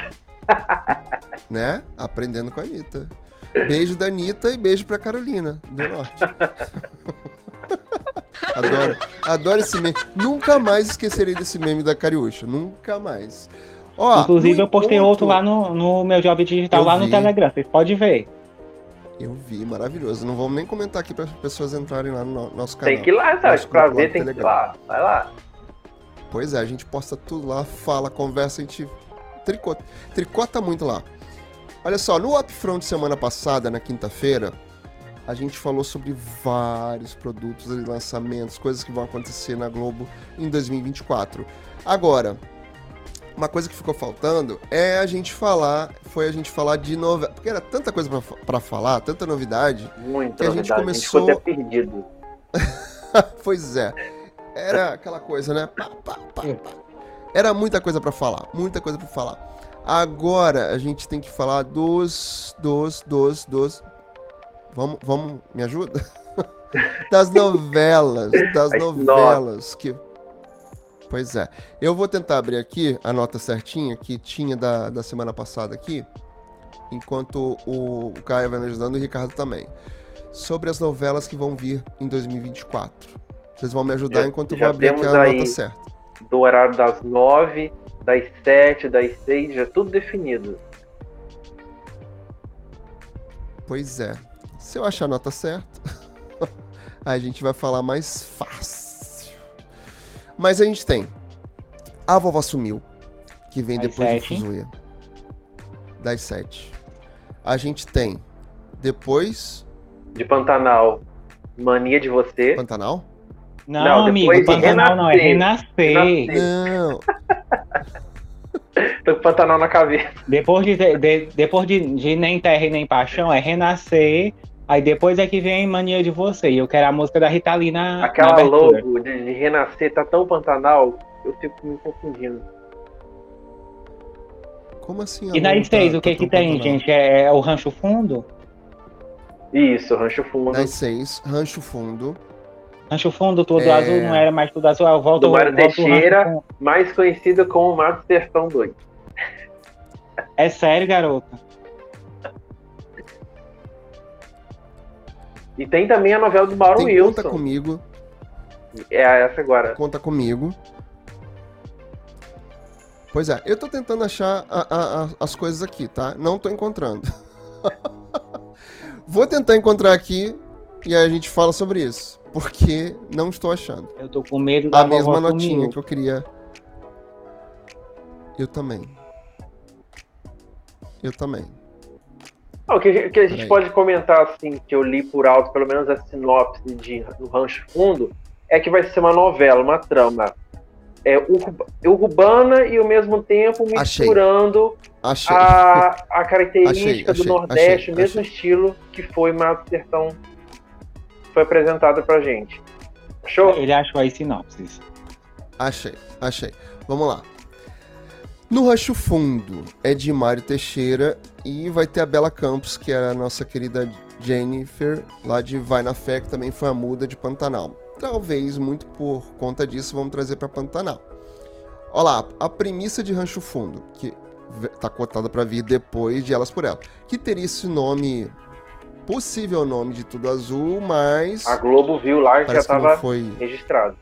[laughs] né? Aprendendo com a Anitta. Beijo da Anitta e beijo pra Carolina do Norte. [laughs] adoro, adoro esse meme. Nunca mais esquecerei desse meme da Cariúcha. Nunca mais. Ó, Inclusive, eu postei encontro... outro lá no, no meu job digital, eu lá vi. no Telegram. Vocês podem ver. Eu vi, maravilhoso. Não vamos nem comentar aqui para as pessoas entrarem lá no nosso canal. Tem que ir lá, sabe? Pra ver, tem que ir lá. Vai lá. Pois é, a gente posta tudo lá, fala, conversa, a gente tricota, tricota muito lá. Olha só, no Upfront semana passada, na quinta-feira, a gente falou sobre vários produtos e lançamentos, coisas que vão acontecer na Globo em 2024. Agora, uma coisa que ficou faltando é a gente falar, foi a gente falar de novela, porque era tanta coisa para falar, tanta novidade, Muita que a gente começou a gente ficou até perdido. [laughs] pois é. Era aquela coisa, né? Pá, pá, pá, era muita coisa para falar, muita coisa para falar. Agora a gente tem que falar dos dos dos dos Vamos, vamos, me ajuda? [laughs] das novelas, das novelas que Pois é. Eu vou tentar abrir aqui a nota certinha que tinha da, da semana passada aqui, enquanto o, o Caio vai me ajudando e o Ricardo também. Sobre as novelas que vão vir em 2024. Vocês vão me ajudar já, enquanto eu vou abrir aqui a nota certa. Do horário das nove, das sete, das seis, já tudo definido. Pois é. Se eu achar a nota certa, [laughs] a gente vai falar mais fácil. Mas a gente tem A Vovó Sumiu, que vem das depois sete. de Fuzuia. Das sete. A gente tem depois. De Pantanal, Mania de Você. Pantanal? Não, não amigo, Pantanal não, é Renascer. renascer. Não. [laughs] Tô com Pantanal na cabeça. Depois de, de, depois de, de Nem Terra e Nem Paixão, é Renascer, Aí depois é que vem Mania de Você. E eu quero a música da Rita Lee na. Aquela na logo de, de, renascer tá tão Pantanal, eu fico me confundindo. Como assim? E nas seis, tá, o que tá que tem, Pantanal? gente? É, é, o Rancho Fundo? Isso, Rancho Fundo. Das seis, Rancho Fundo. Rancho Fundo, tudo é... azul, não era mais tudo azul. Eu volto, Do Mário Teixeira, mais conhecido como Mato Sertão 2. É sério, garota? E tem também a novela do Baron tem Wilson. Conta comigo. É essa agora. Conta comigo. Pois é, eu tô tentando achar a, a, a, as coisas aqui, tá? Não tô encontrando. [laughs] Vou tentar encontrar aqui e aí a gente fala sobre isso. Porque não estou achando. Eu tô com medo da A mesma notinha comigo. que eu queria. Eu também. Eu também. O que, que, a gente pode comentar, assim, que eu li por alto, pelo menos a sinopse de, do Rancho Fundo, é que vai ser uma novela, uma trama é, urbana e ao mesmo tempo misturando achei. Achei. A, a característica achei, do Nordeste, o mesmo estilo que foi Mato Sertão foi apresentado pra gente. Achou? Ele achou aí sinopse. Achei, achei. Vamos lá. No Rancho Fundo é de Mário Teixeira e vai ter a Bela Campos, que é a nossa querida Jennifer, lá de Vai na Fé, que também foi a muda de Pantanal. Talvez, muito por conta disso, vamos trazer para Pantanal. Olha lá, a premissa de Rancho Fundo, que tá cotada para vir depois de Elas por Ela, que teria esse nome, possível nome de Tudo Azul, mas... A Globo viu lá e já estava foi... registrado.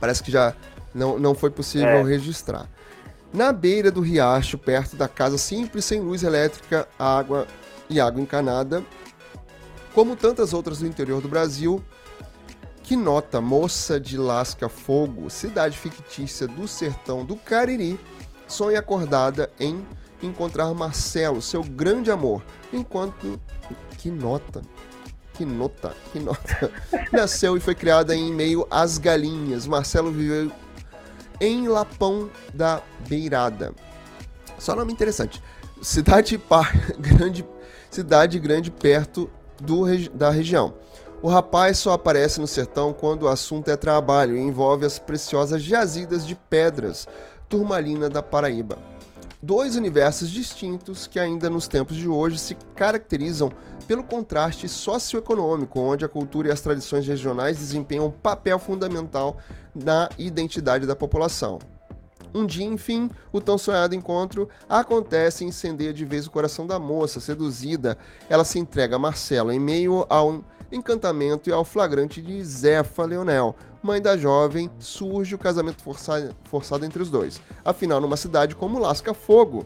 Parece que já não, não foi possível é. registrar na beira do riacho, perto da casa simples, sem luz elétrica, água e água encanada, como tantas outras do interior do Brasil. Que nota, moça de Lasca Fogo, cidade fictícia do sertão do Cariri, sonha acordada em encontrar Marcelo, seu grande amor, enquanto. Que nota! Que nota, que nota. [laughs] Nasceu e foi criada em meio às galinhas. Marcelo viveu em Lapão da Beirada. Só nome interessante. Cidade par, [laughs] grande, cidade grande perto do, da região. O rapaz só aparece no sertão quando o assunto é trabalho e envolve as preciosas jazidas de pedras turmalina da Paraíba. Dois universos distintos que ainda nos tempos de hoje se caracterizam pelo contraste socioeconômico, onde a cultura e as tradições regionais desempenham um papel fundamental na identidade da população. Um dia, enfim, o tão sonhado encontro acontece e incendeia de vez o coração da moça. Seduzida, ela se entrega a Marcelo em meio ao encantamento e ao flagrante de Zefa Leonel, mãe da jovem, surge o casamento forçado, forçado entre os dois. Afinal, numa cidade como Lasca Fogo,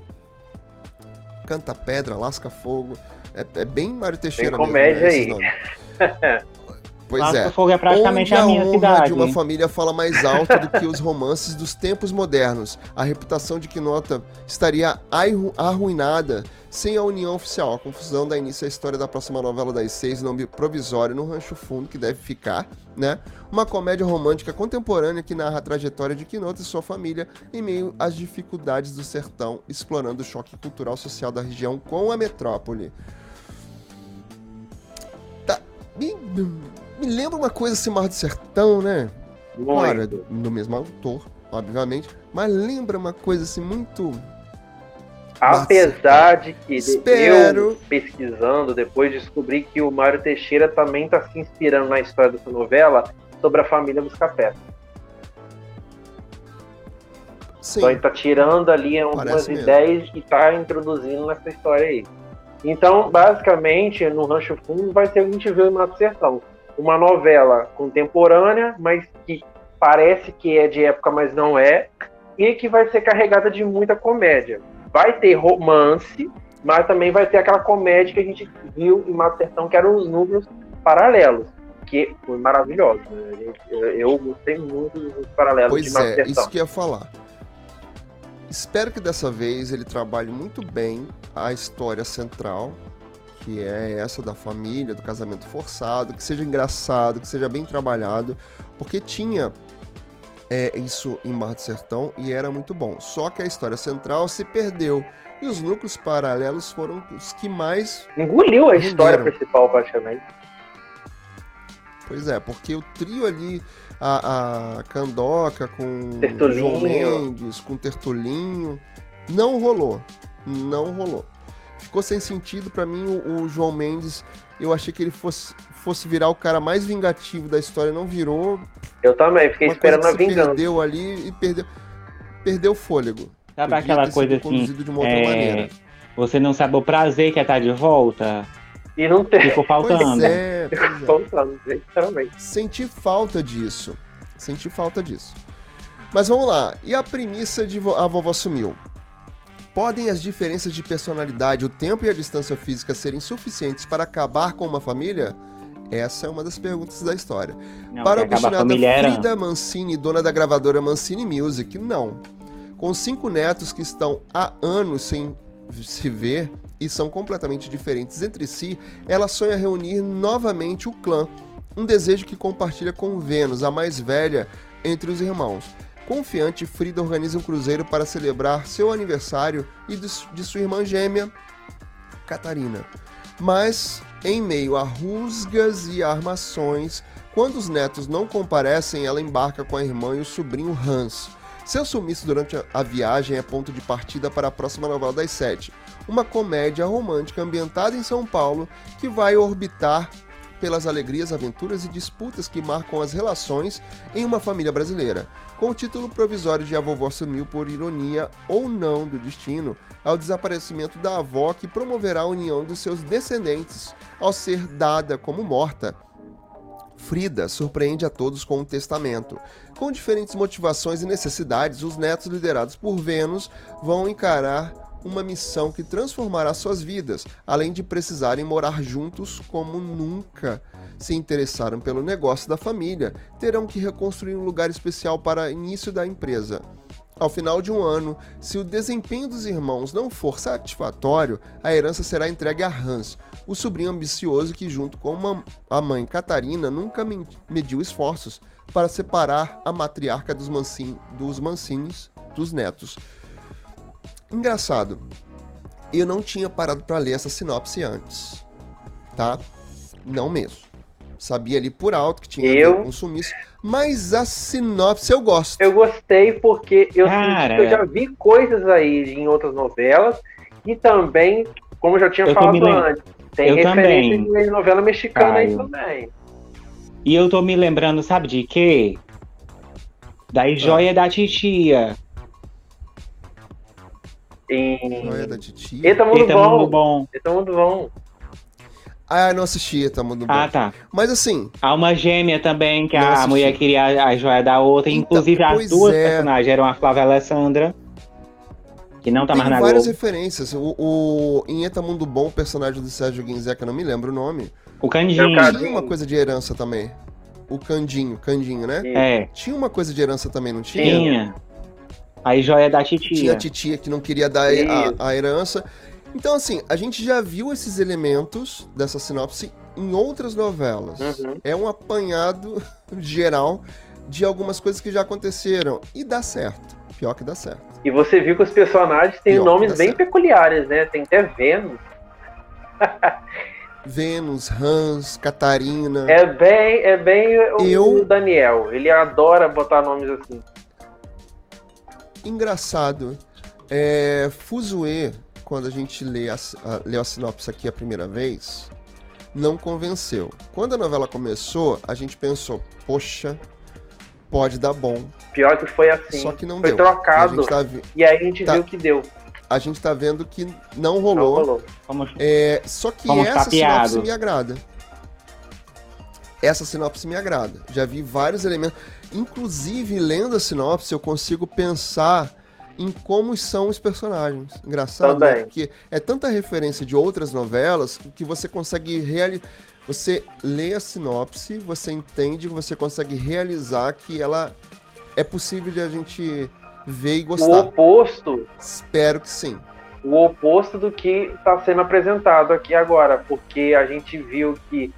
canta pedra, lasca fogo, é, é bem Mário Teixeira Tem comédia mesmo, né, aí. [laughs] Pois Lasca é. Fogo é praticamente Onde a, minha honra cidade. de uma família fala mais alto do que os romances dos tempos modernos. A reputação de Quinota estaria arruinada sem a união oficial. A confusão dá início à história da próxima novela das seis, nome provisório no Rancho Fundo, que deve ficar, né? Uma comédia romântica contemporânea que narra a trajetória de Quinota e sua família em meio às dificuldades do sertão, explorando o choque cultural social da região com a metrópole. Tá. Me lembra uma coisa assim, Mar do Sertão, né? Claro, do mesmo autor, obviamente, mas lembra uma coisa assim muito. Apesar de que Espero... eu pesquisando, depois descobri que o Mário Teixeira também está se inspirando na história dessa novela sobre a família dos. Sim. Então ele está tirando ali algumas ideias e está introduzindo nessa história aí. Então, basicamente, no Rancho Fundo vai ser o que a gente viu em Mato Sertão uma novela contemporânea, mas que parece que é de época, mas não é, e que vai ser carregada de muita comédia. Vai ter romance, mas também vai ter aquela comédia que a gente viu em Mato Sertão, que eram os números paralelos, que foi maravilhoso. Né? Eu gostei muito dos paralelos pois de Mato é, Sertão. Isso que eu ia falar. Espero que dessa vez ele trabalhe muito bem a história central, que é essa da família, do casamento forçado, que seja engraçado, que seja bem trabalhado, porque tinha é, isso em Mar do Sertão e era muito bom. Só que a história central se perdeu e os núcleos paralelos foram os que mais. Engoliu a renderam. história principal, praticamente. Pois é, porque o trio ali, a, a Candoca com João Mendes, com Tertulinho, não rolou. Não rolou ficou sem sentido para mim o, o, João Mendes. Eu achei que ele fosse, fosse virar o cara mais vingativo da história, não virou. Eu também, fiquei esperando a vingança. Perdeu ali e perdeu, perdeu o fôlego. Sabe Podia aquela coisa assim? De uma outra é... maneira. Você não sabe o prazer que é estar de volta? E não tem. Ficou [laughs] faltando. Pois é, pois é. Ficou faltando, literalmente. Senti falta disso. Senti falta disso. Mas vamos lá. E a premissa de A Vovó Sumiu? Podem as diferenças de personalidade, o tempo e a distância física serem suficientes para acabar com uma família? Essa é uma das perguntas da história. Não, para a obstinada Frida Mancini, dona da gravadora Mancini Music, não. Com cinco netos que estão há anos sem se ver e são completamente diferentes entre si, ela sonha reunir novamente o clã, um desejo que compartilha com Vênus, a mais velha entre os irmãos. Confiante, Frida organiza um cruzeiro para celebrar seu aniversário e de sua irmã gêmea, Catarina. Mas, em meio a rusgas e armações, quando os netos não comparecem, ela embarca com a irmã e o sobrinho Hans. Seu sumiço durante a viagem é ponto de partida para a próxima novela das sete, uma comédia romântica ambientada em São Paulo que vai orbitar pelas alegrias, aventuras e disputas que marcam as relações em uma família brasileira. Com o título provisório de A Vovó Sumiu por ironia ou não do destino, ao desaparecimento da avó que promoverá a união dos seus descendentes ao ser dada como morta. Frida surpreende a todos com um testamento. Com diferentes motivações e necessidades, os netos liderados por Vênus vão encarar uma missão que transformará suas vidas, além de precisarem morar juntos como nunca se interessaram pelo negócio da família, terão que reconstruir um lugar especial para início da empresa. Ao final de um ano, se o desempenho dos irmãos não for satisfatório, a herança será entregue a Hans, o sobrinho ambicioso que, junto com uma, a mãe Catarina, nunca mediu esforços para separar a matriarca dos, Mancin, dos dos netos. Engraçado, eu não tinha parado para ler essa sinopse antes, tá? Não mesmo. Sabia ali por alto que tinha eu... um sumiço, mas a sinopse eu gosto. Eu gostei porque eu, eu já vi coisas aí em outras novelas e também, como eu já tinha eu falado antes, tem eu referência também. de novela mexicana Caio. aí também. E eu tô me lembrando, sabe de quê? Da ah. joia da titia. Em. Joia da titia? Eita Mundo Eita Bom. Mundo Bom. Eita Mundo Bom. Ah, não assisti Eita Mundo Bom. Ah, tá. Mas assim. Há uma gêmea também, que a assisti. mulher queria a joia da outra. Então, inclusive, as duas é. personagens eram a Flávia Alessandra. Que não tá Tem mais na várias Globo. referências. O, o, em Eta Mundo Bom, o personagem do Sérgio Guinzé, que eu não me lembro o nome. O Candinho. Tinha uma coisa de herança também. O Candinho, Candinho, né? É. Tinha uma coisa de herança também, não tinha? Tinha. Aí joia da titia. Tinha a titia que não queria dar a, a, herança. Então, assim, a gente já viu esses elementos dessa sinopse em outras novelas. Uhum. É um apanhado [laughs] geral de algumas coisas que já aconteceram. E dá certo. Pior que dá certo. E você viu que os personagens têm Pior nomes bem certo. peculiares, né? Tem até Vênus. [laughs] Vênus, Hans, Catarina. É bem, é bem o, Eu... Daniel. Ele adora botar nomes assim. Engraçado. É, Fuzue, quando a gente lê a, a, leu a sinopse aqui a primeira vez, não convenceu. Quando a novela começou, a gente pensou, poxa, pode dar bom. Pior que foi assim. Só que não foi deu. trocado. E, tá, e aí a gente tá, viu que deu. A gente tá vendo que não rolou. Não rolou. É, só que essa tapeado. sinopse me agrada. Essa sinopse me agrada. Já vi vários elementos. Inclusive, lendo a sinopse, eu consigo pensar em como são os personagens. Engraçado, né? Porque é tanta referência de outras novelas que você consegue realizar você lê a sinopse, você entende, você consegue realizar que ela é possível de a gente ver e gostar. O oposto. Espero que sim. O oposto do que está sendo apresentado aqui agora, porque a gente viu que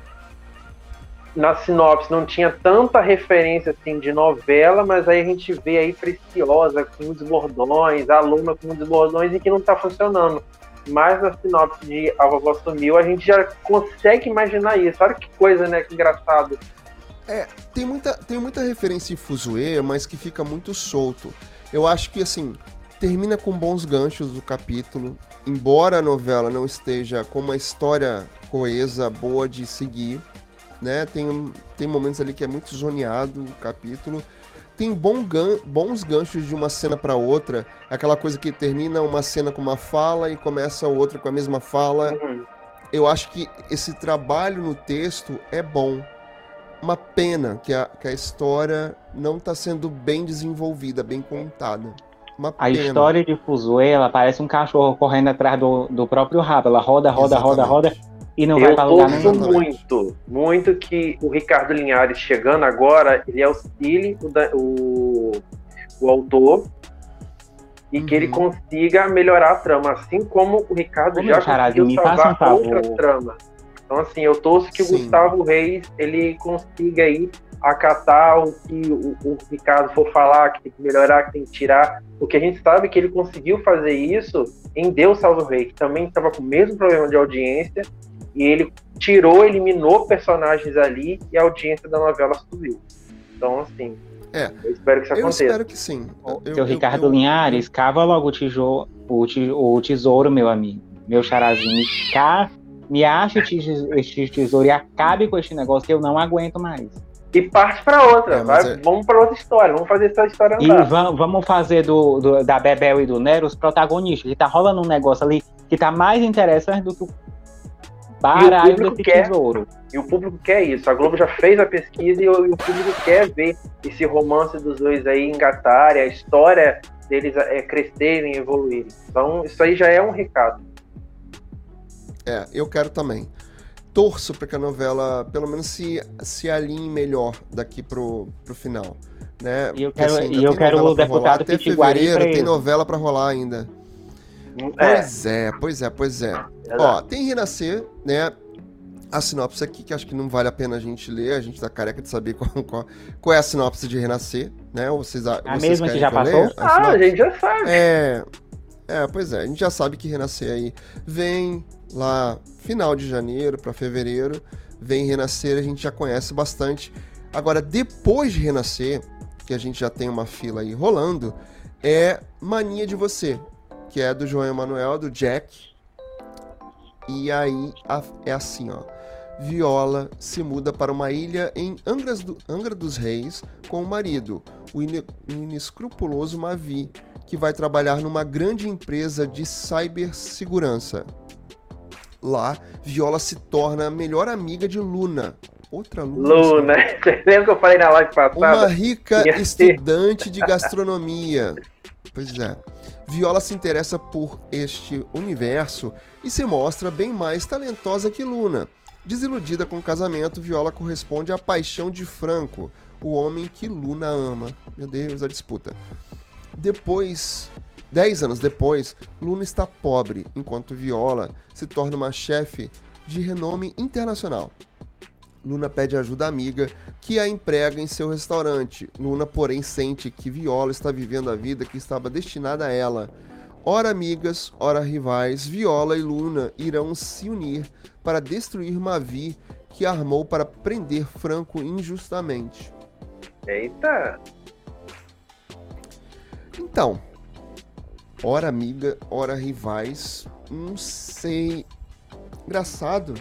na sinopse não tinha tanta referência assim de novela, mas aí a gente vê aí Preciosa com os bordões, Aluna com os bordões e que não está funcionando mas na sinopse de A Vovó Sumiu, a gente já consegue imaginar isso. Olha que coisa, né? Que engraçado. É, tem muita, tem muita referência em Fuzue, mas que fica muito solto. Eu acho que, assim, termina com bons ganchos o capítulo. Embora a novela não esteja com uma história coesa, boa de seguir, né? Tem, tem momentos ali que é muito zoneado o capítulo tem bom gan bons ganchos de uma cena para outra. Aquela coisa que termina uma cena com uma fala e começa outra com a mesma fala. Uhum. Eu acho que esse trabalho no texto é bom. Uma pena que a, que a história não está sendo bem desenvolvida, bem contada. Uma a história de Fuzue, ela parece um cachorro correndo atrás do, do próprio rabo. Ela roda, roda, Exatamente. roda, roda e não eu vai para lugar nenhum. muito, muito que o Ricardo Linhares chegando agora, ele auxilie o, o, o autor e uhum. que ele uhum. consiga melhorar a trama, assim como o Ricardo já conseguiu salvar um outras tramas. Então, assim, eu torço que Sim. o Gustavo Reis ele consiga aí acatar o que o, o, Ricardo for falar, que tem que melhorar, que tem que tirar. Porque a gente sabe que ele conseguiu fazer isso em Deus Salve o Rei, que também estava com o mesmo problema de audiência e ele tirou, eliminou personagens ali e a audiência da novela subiu. Então, assim, é, eu espero que isso eu aconteça. Eu espero que sim. Eu, Seu Ricardo eu, Linhares, cava logo o, tijo, o, o tesouro, meu amigo. Meu charazinho. Cá, me acha este tesouro e acabe com este negócio que eu não aguento mais. E parte para outra. É, vai, é... Vamos para outra história. Vamos fazer essa história andar. E vamos fazer do, do, da Bebel e do Nero os protagonistas. Que tá rolando um negócio ali que tá mais interessante do que o Baralho desse quer, tesouro. E o público quer isso. A Globo já fez a pesquisa e o, e o público quer ver esse romance dos dois aí engatarem, a história deles é, crescerem, evoluírem. Então, isso aí já é um recado. É, eu quero também. Torço para que a novela, pelo menos, se, se alinhe melhor daqui pro, pro final. Né? E eu quero, assim, e eu quero o deputado Até fevereiro tem novela para rolar ainda. É. Pois é, pois é, pois é. Ó, tem Renascer, né? A sinopse aqui, que acho que não vale a pena a gente ler, a gente tá careca de saber [laughs] qual, qual, qual é a sinopse de Renascer, né? Ou vocês, a vocês mesma que já passou? A ah, a gente já sabe. É, é, pois é, a gente já sabe que Renascer aí vem lá final de janeiro para fevereiro, vem Renascer, a gente já conhece bastante. Agora, depois de Renascer, que a gente já tem uma fila aí rolando, é Mania de Você, que é do João Emanuel, do Jack. E aí a, é assim, ó. Viola se muda para uma ilha em Angras do, Angra dos Reis com o marido, o, ine, inescrupuloso Mavi, que vai trabalhar numa grande empresa de cibersegurança. Lá, Viola se torna a melhor amiga de Luna. Outra Luna. Luna, você [laughs] lembra que eu falei na live passada? Uma rica [laughs] estudante de gastronomia. Pois é. Viola se interessa por este universo e se mostra bem mais talentosa que Luna. Desiludida com o casamento, Viola corresponde à paixão de Franco, o homem que Luna ama. Meu Deus, a disputa. Depois, dez anos depois, Luna está pobre, enquanto Viola se torna uma chefe de renome internacional. Luna pede ajuda amiga que a emprega em seu restaurante. Luna, porém, sente que Viola está vivendo a vida que estava destinada a ela. Ora amigas, ora rivais, Viola e Luna irão se unir para destruir Mavi, que armou para prender Franco injustamente. Eita! Então, ora amiga, ora rivais, não sei. Engraçado.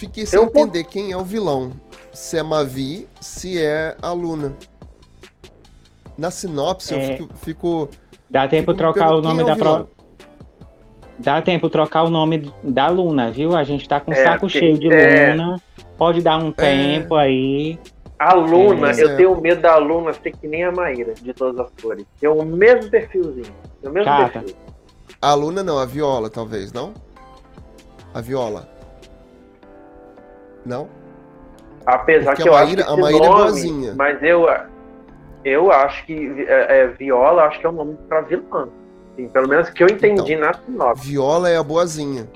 Fiquei sem entender quem é o vilão. Se é Mavi, se é a Luna. Na sinopse é... eu fico, fico. Dá tempo trocar o nome é o da prova. Dá tempo trocar o nome da Luna, viu? A gente tá com é, saco cheio de é... Luna. Pode dar um é. tempo aí. A Luna, é, eu tenho medo da Luna ser que nem a Maíra, de todas as cores. Tem o mesmo perfilzinho. O mesmo Cata. perfil. A Luna não, a Viola, talvez, não? A Viola. Não? Apesar Porque que eu Maíra, acho que a Maíra é nome, é boazinha. Mas eu, eu acho que é, é, Viola, acho que é um nome pra vilã. Assim, pelo menos que eu entendi então, na sinopse. Viola é a boazinha.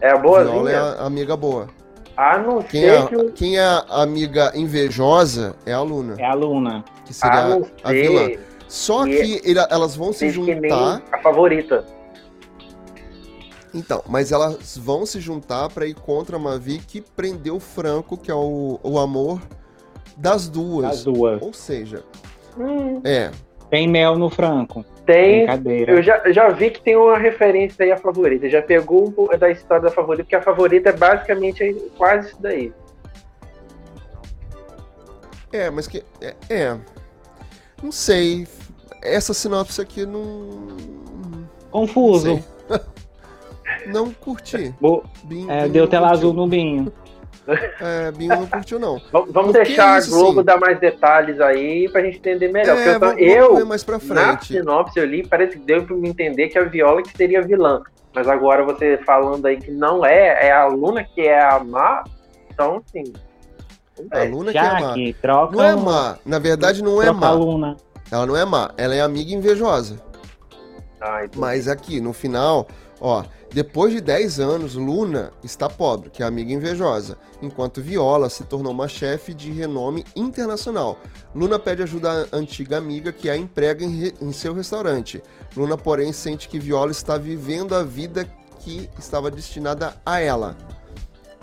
É a boazinha? Viola é a amiga boa. A não quem ser é, que... Quem é a amiga invejosa é a Luna. É a Luna. Que seria a, a vilã. Só que, que elas vão se juntar... a favorita. Então, mas elas vão se juntar para ir contra a Mavi que prendeu o Franco, que é o, o amor das duas. Das duas. Ou seja, hum. é. Tem mel no Franco. Tem. Eu já, já vi que tem uma referência aí à favorita. Já pegou um pouco da história da favorita, porque a favorita é basicamente quase isso daí. É, mas que. É. é. Não sei. Essa sinopse aqui não. Confuso. Não, [laughs] não curti. Bo... Binho, é, Binho deu tela azul no Binho. É, Binho não curtiu, não. [laughs] Vamos deixar a Globo dar mais detalhes aí pra gente entender melhor. É, eu, vamos, eu vamos mais pra frente. na sinopse eu li, parece que deu pra me entender que a Viola que seria vilã. Mas agora você falando aí que não é, é a Luna que é a má, então assim. A Luna que é a má. Troca, não é má. Na verdade, não é má. Luna. Ela não é má, ela é amiga invejosa. Ah, Mas aqui, no final, ó, depois de 10 anos, Luna está pobre, que é amiga invejosa, enquanto Viola se tornou uma chefe de renome internacional. Luna pede ajuda à antiga amiga que a emprega em, em seu restaurante. Luna, porém, sente que Viola está vivendo a vida que estava destinada a ela.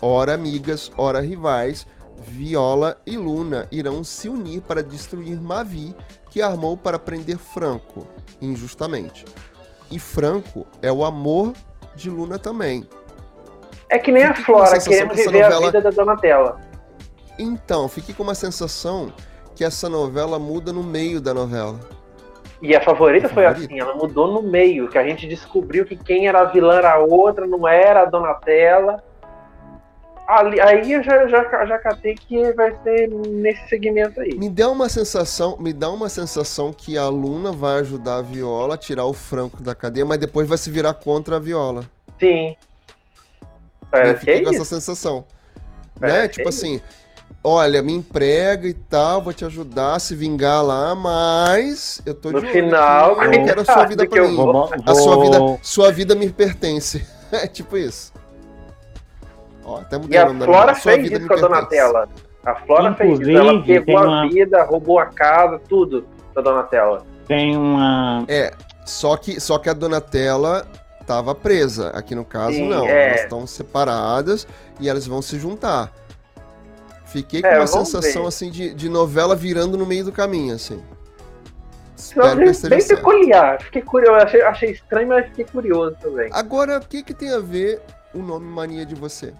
Ora amigas, ora rivais, Viola e Luna irão se unir para destruir Mavi, que armou para prender Franco, injustamente. E Franco é o amor de Luna também. É que nem a Flora, querendo viver novela... a vida da Donatella. Então, fiquei com uma sensação que essa novela muda no meio da novela. E a favorita, a foi favorita? assim, ela mudou no meio, que a gente descobriu que quem era a vilã era a outra, não era a Donatella. Ali, aí eu já, já, já catei que vai ser nesse segmento aí. Me dá uma sensação, me dá uma sensação que a Luna vai ajudar a Viola a tirar o Franco da cadeia, mas depois vai se virar contra a Viola. Sim. É, eu fiquei com essa sensação. É, né? Tipo assim, olha, me emprega e tal, vou te ajudar a se vingar lá, mas eu tô no de final, eu quero a sua vida pra mim. Vou, a sua vida, sua vida me pertence. [laughs] É tipo isso. Ó, até e a Flora fez isso com a Donatella. A Flora Inclusive, fez isso. Ela pegou a uma... vida, roubou a casa, tudo da Donatella. Tem uma. É, só que, só que a Donatella tava presa. Aqui no caso, Sim, não. É. Elas estão separadas e elas vão se juntar. Fiquei com é, uma sensação ver. assim de, de novela virando no meio do caminho, assim. Espero bem certo. peculiar. Fiquei curioso. Achei, achei estranho, mas fiquei curioso também. Agora, o que, que tem a ver o nome Mania de Você?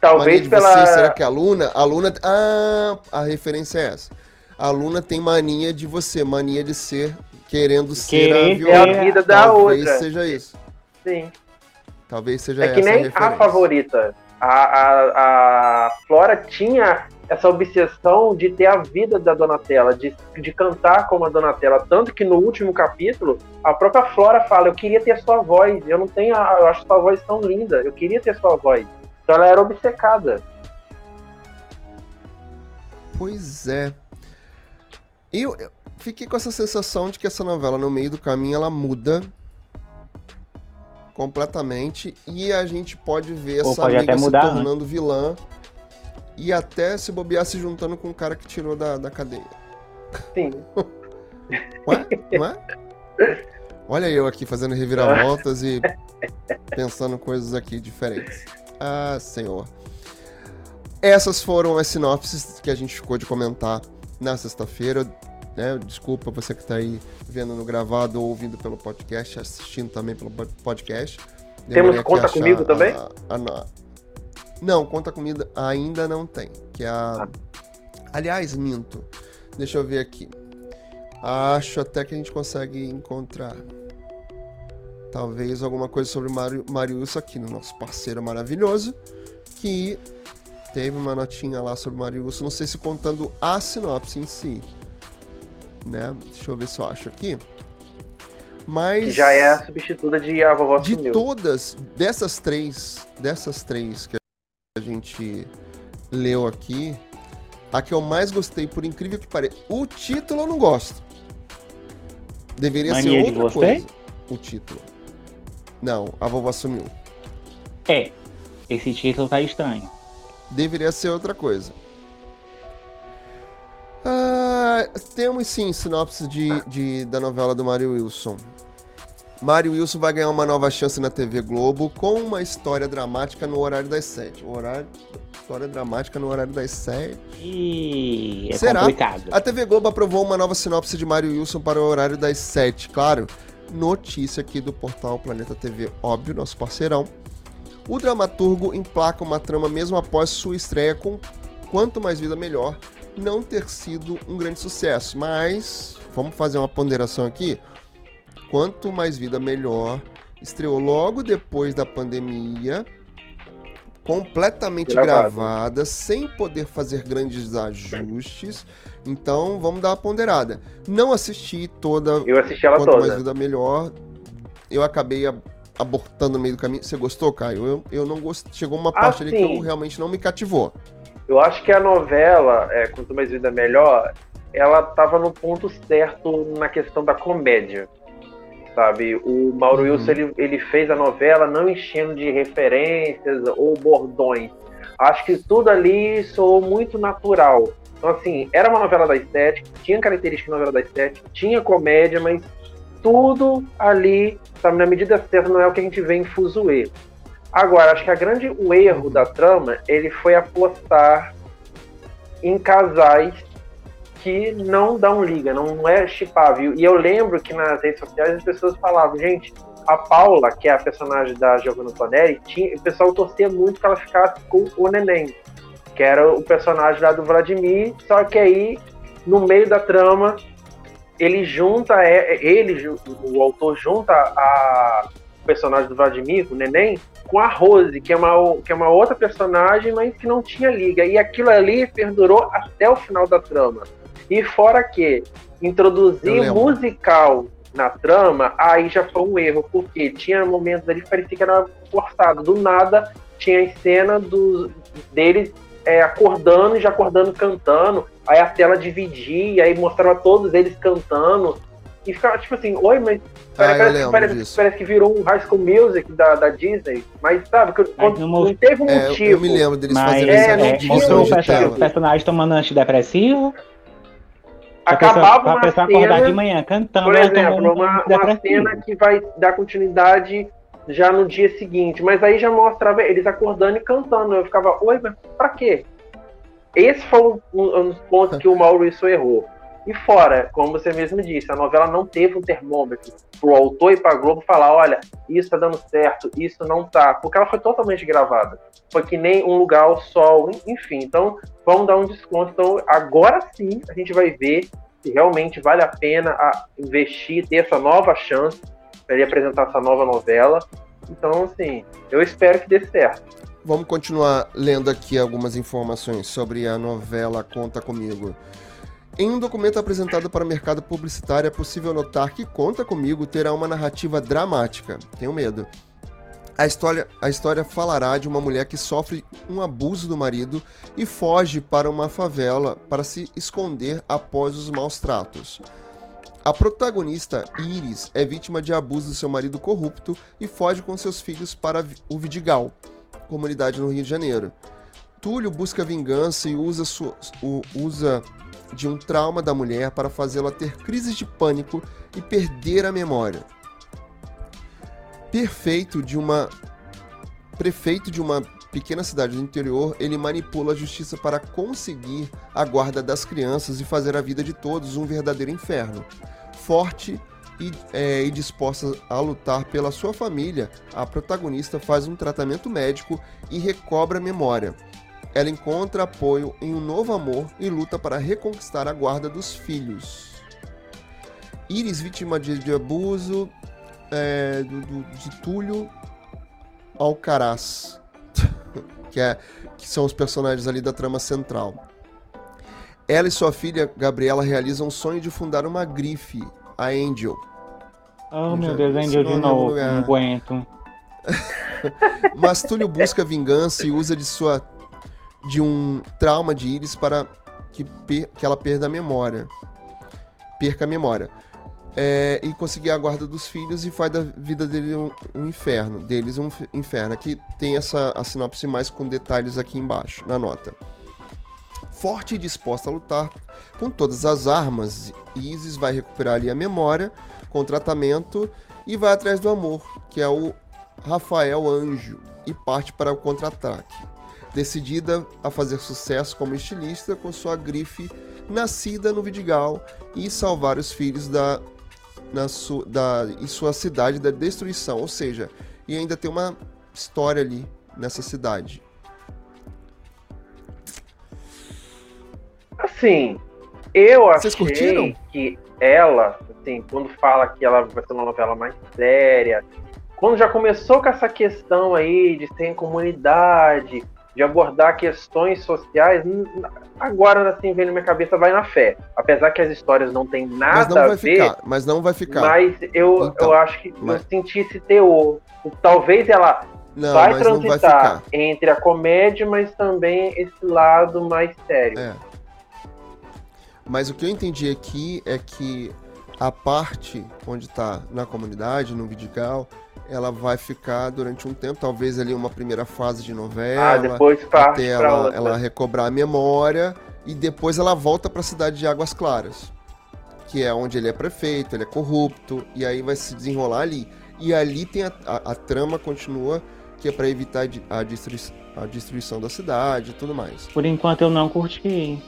Talvez pela. Você, será que a Luna? A Luna. Ah, a referência é essa. A Luna tem mania de você, mania de ser, querendo ser a vilã. É a vida da Talvez outra. Talvez seja isso. Sim. Talvez seja É que nem a, a favorita. A, a, a Flora tinha essa obsessão de ter a vida da Donatella, de, de cantar como a Donatella. Tanto que no último capítulo, a própria Flora fala: Eu queria ter sua voz, eu não tenho, a, eu acho sua voz tão linda, eu queria ter sua voz. Então ela era obcecada. Pois é. Eu, eu fiquei com essa sensação de que essa novela, no meio do caminho, ela muda completamente e a gente pode ver essa amiga se mudar, né? tornando né? vilã e até se bobear se juntando com o cara que tirou da, da cadeia. Sim. [laughs] Ué? Não é? Olha eu aqui fazendo reviravoltas e pensando coisas aqui diferentes. Ah, senhor. Essas foram as sinopses que a gente ficou de comentar na sexta-feira. Né? Desculpa você que está aí vendo no gravado ou ouvindo pelo podcast, assistindo também pelo podcast. Temos Conta Comigo também? A, a, a, não, Conta Comigo ainda não tem. Que é a... Ah. Aliás, minto. Deixa eu ver aqui. Acho até que a gente consegue encontrar. Talvez alguma coisa sobre Mario, Marius aqui no nosso parceiro maravilhoso. Que teve uma notinha lá sobre Marius. Não sei se contando a sinopse em si né? Deixa eu ver se eu acho aqui. Mas que já é a substituta de a vovó De sumiu. todas, dessas três, dessas três que a gente leu aqui, a que eu mais gostei, por incrível que pareça, o título eu não gosto. Deveria Mania ser outra coisa. O título. Não, a vovó sumiu. É, esse título tá estranho. Deveria ser outra coisa. Ah, temos sim sinopse de, de, da novela do Mário Wilson. Mário Wilson vai ganhar uma nova chance na TV Globo com uma história dramática no horário das sete. O horário, história dramática no horário das sete. Ih, é Será? complicado. A TV Globo aprovou uma nova sinopse de Mário Wilson para o horário das sete. Claro, notícia aqui do portal Planeta TV, óbvio, nosso parceirão. O dramaturgo emplaca uma trama mesmo após sua estreia com Quanto Mais Vida Melhor, não ter sido um grande sucesso. Mas, vamos fazer uma ponderação aqui. Quanto mais vida, melhor. Estreou logo depois da pandemia, completamente gravada, sem poder fazer grandes ajustes. Então, vamos dar uma ponderada. Não assisti toda. Eu assisti ela Quanto toda. mais vida, melhor. Eu acabei abortando no meio do caminho. Você gostou, Caio? Eu, eu não gostei. Chegou uma parte ali que eu realmente não me cativou. Eu acho que a novela, é, Quanto Mais Vida Melhor, ela estava no ponto certo na questão da comédia. Sabe? O Mauro uhum. Wilson ele, ele fez a novela não enchendo de referências ou bordões. Acho que tudo ali soou muito natural. Então, assim, era uma novela da estética, tinha característica de novela da estética, tinha comédia, mas tudo ali, sabe, na medida certa, não é o que a gente vê em Fuzue. Agora, acho que a grande, o erro da trama, ele foi apostar em casais que não dão liga, não, é chipável. E eu lembro que nas redes sociais as pessoas falavam, gente, a Paula, que é a personagem da Giovanna Tonelli, tinha, o pessoal torcia muito que ela ficasse com o Neném, que era o personagem lá do Vladimir, só que aí, no meio da trama, ele junta, é, ele, o autor junta a o personagem do Vladimir, o Neném, com a Rose, que é, uma, que é uma outra personagem, mas que não tinha liga. E aquilo ali perdurou até o final da trama. E fora que introduzir musical na trama, aí já foi um erro, porque tinha momentos ali que parecia que era forçado. Do nada tinha a cena dos, deles é, acordando e já acordando cantando. Aí a tela dividia, aí mostrava todos eles cantando. E ficava tipo assim, oi, mas ah, parece, parece, parece, que virou um High School Music da, da Disney. Mas sabe, que, não, não, teve um é, motivo. Eu me lembro deles mas, fazendo é, isso. É, mostrou o personagem tomando antidepressivo. Acabava pra pessoa, uma acordar de manhã cantando. Por exemplo, uma, uma cena que vai dar continuidade já no dia seguinte. Mas aí já mostrava eles acordando e cantando. Eu ficava, oi, mas pra quê? Esse foi um, um, dos pontos que o Maurício errou. E fora, como você mesmo disse, a novela não teve um termômetro pro autor e pra Globo falar, olha, isso tá dando certo, isso não tá, porque ela foi totalmente gravada. Foi que nem um lugar ao sol, enfim. Então, vamos dar um desconto. Então, agora sim, a gente vai ver se realmente vale a pena investir, ter essa nova chance para ele apresentar essa nova novela. Então, assim, eu espero que dê certo. Vamos continuar lendo aqui algumas informações sobre a novela Conta Comigo. Em um documento apresentado para o mercado publicitário, é possível notar que Conta Comigo terá uma narrativa dramática. Tenho medo. A história, a história falará de uma mulher que sofre um abuso do marido e foge para uma favela para se esconder após os maus tratos. A protagonista, Iris, é vítima de abuso do seu marido corrupto e foge com seus filhos para o Vidigal, comunidade no Rio de Janeiro. Túlio busca vingança e usa, usa de um trauma da mulher para fazê-la ter crises de pânico e perder a memória. Perfeito de uma prefeito de uma pequena cidade do interior, ele manipula a justiça para conseguir a guarda das crianças e fazer a vida de todos um verdadeiro inferno. Forte e, é, e disposta a lutar pela sua família, a protagonista faz um tratamento médico e recobra a memória ela encontra apoio em um novo amor e luta para reconquistar a guarda dos filhos. Iris, vítima de, de abuso é, do, do, de Túlio Alcaraz, que, é, que são os personagens ali da trama central. Ela e sua filha Gabriela realizam um sonho de fundar uma grife, a Angel. Oh, meu Deus, Angel de novo, não aguento. [laughs] Mas Túlio busca vingança e usa de sua de um trauma de Iris para que, que ela perda a memória. Perca a memória. É, e conseguir a guarda dos filhos e faz da vida dele um, um, inferno, deles um inferno. Aqui tem essa a sinopse mais com detalhes aqui embaixo, na nota. Forte e disposta a lutar com todas as armas, Isis vai recuperar ali a memória com tratamento e vai atrás do amor, que é o Rafael Anjo, e parte para o contra-ataque decidida a fazer sucesso como estilista com sua grife nascida no Vidigal e salvar os filhos da, na su, da, em sua cidade da destruição. Ou seja, e ainda tem uma história ali nessa cidade. Assim, eu Vocês achei curtiram? que ela, assim, quando fala que ela vai ser uma novela mais séria, quando já começou com essa questão aí de ser em comunidade, de abordar questões sociais, agora assim vem na minha cabeça vai na fé. Apesar que as histórias não têm nada a ver, ficar, mas não vai ficar. Mas eu, então, eu acho que mas... eu senti esse teor. Talvez ela não, vai transitar vai entre a comédia, mas também esse lado mais sério. É. Mas o que eu entendi aqui é que a parte onde está na comunidade, no Vidigal, ela vai ficar durante um tempo, talvez ali uma primeira fase de novela, ah, depois até ela, ela recobrar a memória e depois ela volta para a cidade de Águas Claras, que é onde ele é prefeito, ele é corrupto e aí vai se desenrolar ali. E ali tem a, a, a trama continua que é para evitar a, destrui, a destruição da cidade e tudo mais. Por enquanto eu não curti.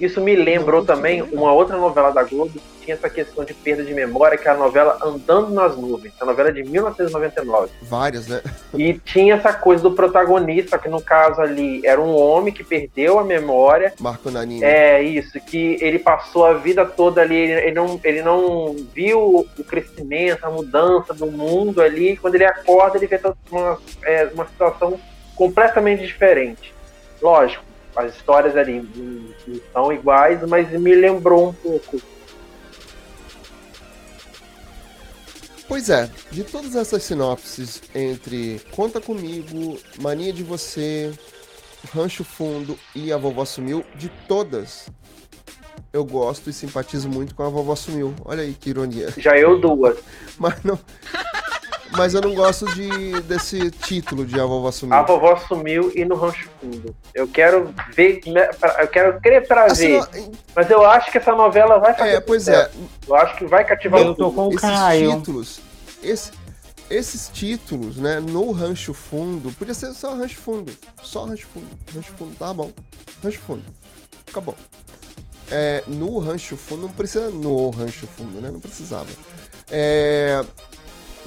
Isso me lembrou também uma outra novela da Globo que tinha essa questão de perda de memória, que é a novela Andando nas Nuvens, a novela de 1999. Várias, né? E tinha essa coisa do protagonista, que no caso ali era um homem que perdeu a memória. Marco Nanini. É, isso, que ele passou a vida toda ali, ele não, ele não viu o crescimento, a mudança do mundo ali. Quando ele acorda, ele vê uma, é, uma situação completamente diferente. Lógico, as histórias ali não são iguais, mas me lembrou um pouco. Pois é, de todas essas sinopses entre Conta Comigo, Mania de Você, Rancho Fundo e A Vovó Sumiu, de todas, eu gosto e simpatizo muito com A Vovó Sumiu. Olha aí que ironia. Já eu duas. Mas não, [laughs] mas eu não gosto de, desse título de A Vovó Sumiu. A Vovó Sumiu e no Rancho Fundo. Eu quero ver, né, eu quero crer pra assim, ver. Não... Mas eu acho que essa novela vai fazer É, pois é. Eu acho que vai cativar eu tô com o Esses Caio. títulos, esse, esses títulos, né, no Rancho Fundo, podia ser só Rancho Fundo. Só Rancho Fundo. Rancho Fundo, tá bom. Rancho Fundo. Acabou. é, no Rancho Fundo, não precisa no Rancho Fundo, né? Não precisava. É,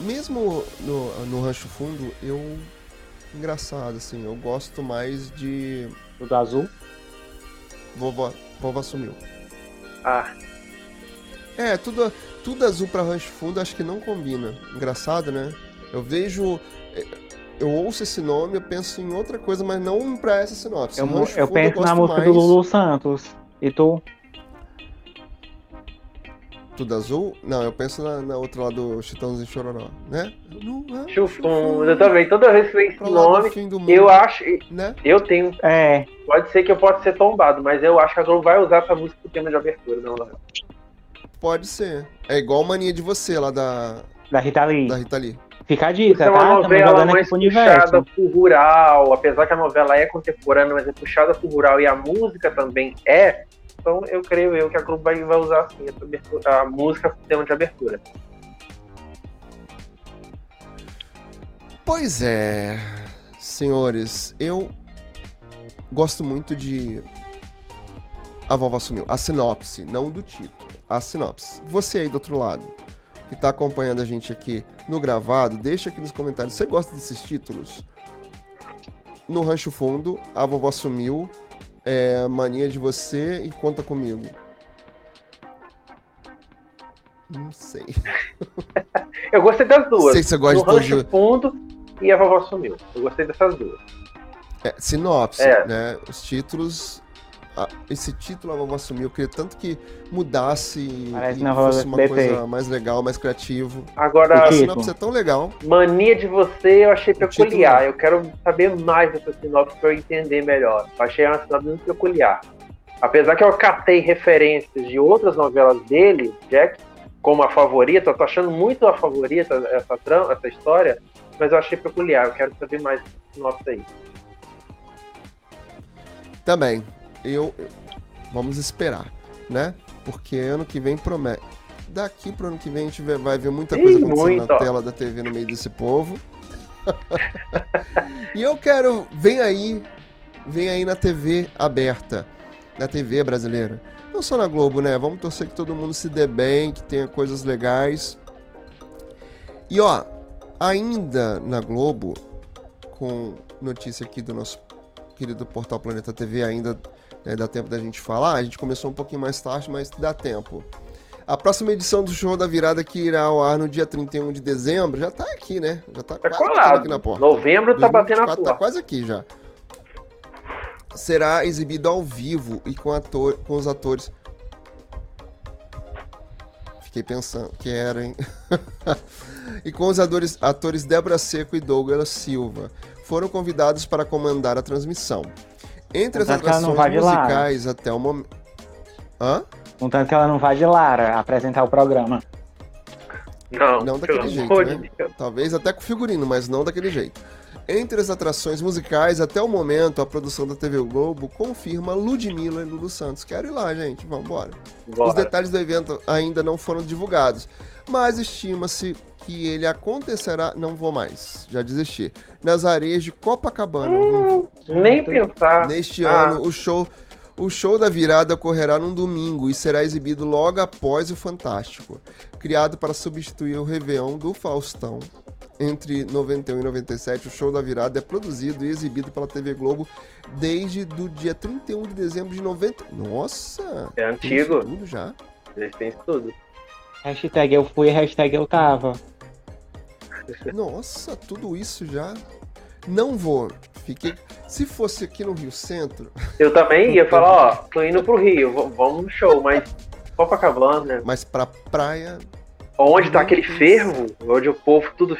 mesmo no, no Rancho Fundo, eu. Engraçado, assim, eu gosto mais de. O do azul? Vovó, vovó sumiu. Ah. É, tudo, tudo azul pra Rancho Fundo acho que não combina. Engraçado, né? Eu vejo. Eu ouço esse nome, eu penso em outra coisa, mas não pra essa sinopse. Eu, eu penso na música mais... do Lulu Santos. E tu? Tudo azul? Não, eu penso na, na outra lá do Chitãozinho Chororó, né? Chufum, eu também. Toda vez que vem esse nome, eu acho. Né? Eu tenho. É. Pode ser que eu possa ser tombado, mas eu acho que a Globo vai usar essa música pro tema de abertura, não, não. Pode ser. É igual Mania de Você lá da. Da Rita Lee. Da Rita Lee. Fica a dica, é uma tá? novela mais puxada pro rural, apesar que a novela é contemporânea, mas é puxada pro rural e a música também é. Então eu creio eu que a Globo vai, usar assim a música como tema de abertura. Pois é, senhores, eu gosto muito de A Vovó Sumiu. A sinopse, não do título. A sinopse. Você aí do outro lado, que está acompanhando a gente aqui no gravado, deixa aqui nos comentários. Você gosta desses títulos? No Rancho Fundo, A Vovó Sumiu, é, Mania de Você e Conta Comigo. Não sei. [laughs] eu gostei das duas. Sei se você gosta no de Fundo e A Vovó Sumiu. Eu gostei dessas duas. É, sinopse, é. né? Os títulos esse título a vovó assumiu. Eu queria tanto que mudasse Parece e fosse uma coisa mais legal, mais criativo. Agora, a sinopse é tão legal. Mania de você eu achei peculiar. Eu quero saber mais dessa sinopse para eu entender melhor. Eu achei uma sinopse muito peculiar. Apesar que eu catei referências de outras novelas dele, Jack, como a favorita, eu tô achando muito a favorita essa, trama, essa história, mas eu achei peculiar. Eu quero saber mais dessa sinopse aí. Também eu, vamos esperar, né? Porque ano que vem promete. Daqui pro ano que vem a gente vai ver muita coisa acontecendo muito. na tela da TV no meio desse povo. [laughs] e eu quero, vem aí, vem aí na TV aberta, na TV brasileira. Não só na Globo, né? Vamos torcer que todo mundo se dê bem, que tenha coisas legais. E ó, ainda na Globo, com notícia aqui do nosso querido portal Planeta TV, ainda né, dá tempo da gente falar. A gente começou um pouquinho mais tarde, mas dá tempo. A próxima edição do Show da Virada que irá ao ar no dia 31 de dezembro já tá aqui, né? Já tá, tá quase aqui na porta. Novembro tá batendo a porta. Tá quase aqui já. Será exibido ao vivo e com, ator, com os atores. Fiquei pensando que era, hein? [laughs] e com os atores, atores Débora Seco e Douglas Silva. Foram convidados para comandar a transmissão. Entre as atrações musicais até o momento. Hã? Contanto que ela não vai de Lara apresentar o programa. Não, não daquele jeito, né? Talvez até com figurino, mas não daquele jeito. Entre as atrações musicais, até o momento, a produção da TV Globo confirma Ludmilla e Lulu Santos. Quero ir lá, gente. Vamos embora. Os detalhes do evento ainda não foram divulgados, mas estima-se que ele acontecerá. Não vou mais, já desisti. Nas areias de Copacabana. Hum, nem pensar. Neste ah. ano, o show. O show da virada ocorrerá num domingo e será exibido logo após o Fantástico, criado para substituir o Réveillon do Faustão. Entre 91 e 97, o show da virada é produzido e exibido pela TV Globo desde do dia 31 de dezembro de 90. Nossa! É antigo. tudo já. Já tem tudo. Hashtag eu fui, hashtag eu tava. Nossa, tudo isso já. Não vou. Fiquei. Se fosse aqui no Rio Centro. Eu também ia falar, ó, tô indo pro Rio, vamos no show, mas Copacabana, né? Mas pra praia. Onde tá aquele fervo, onde o povo tudo.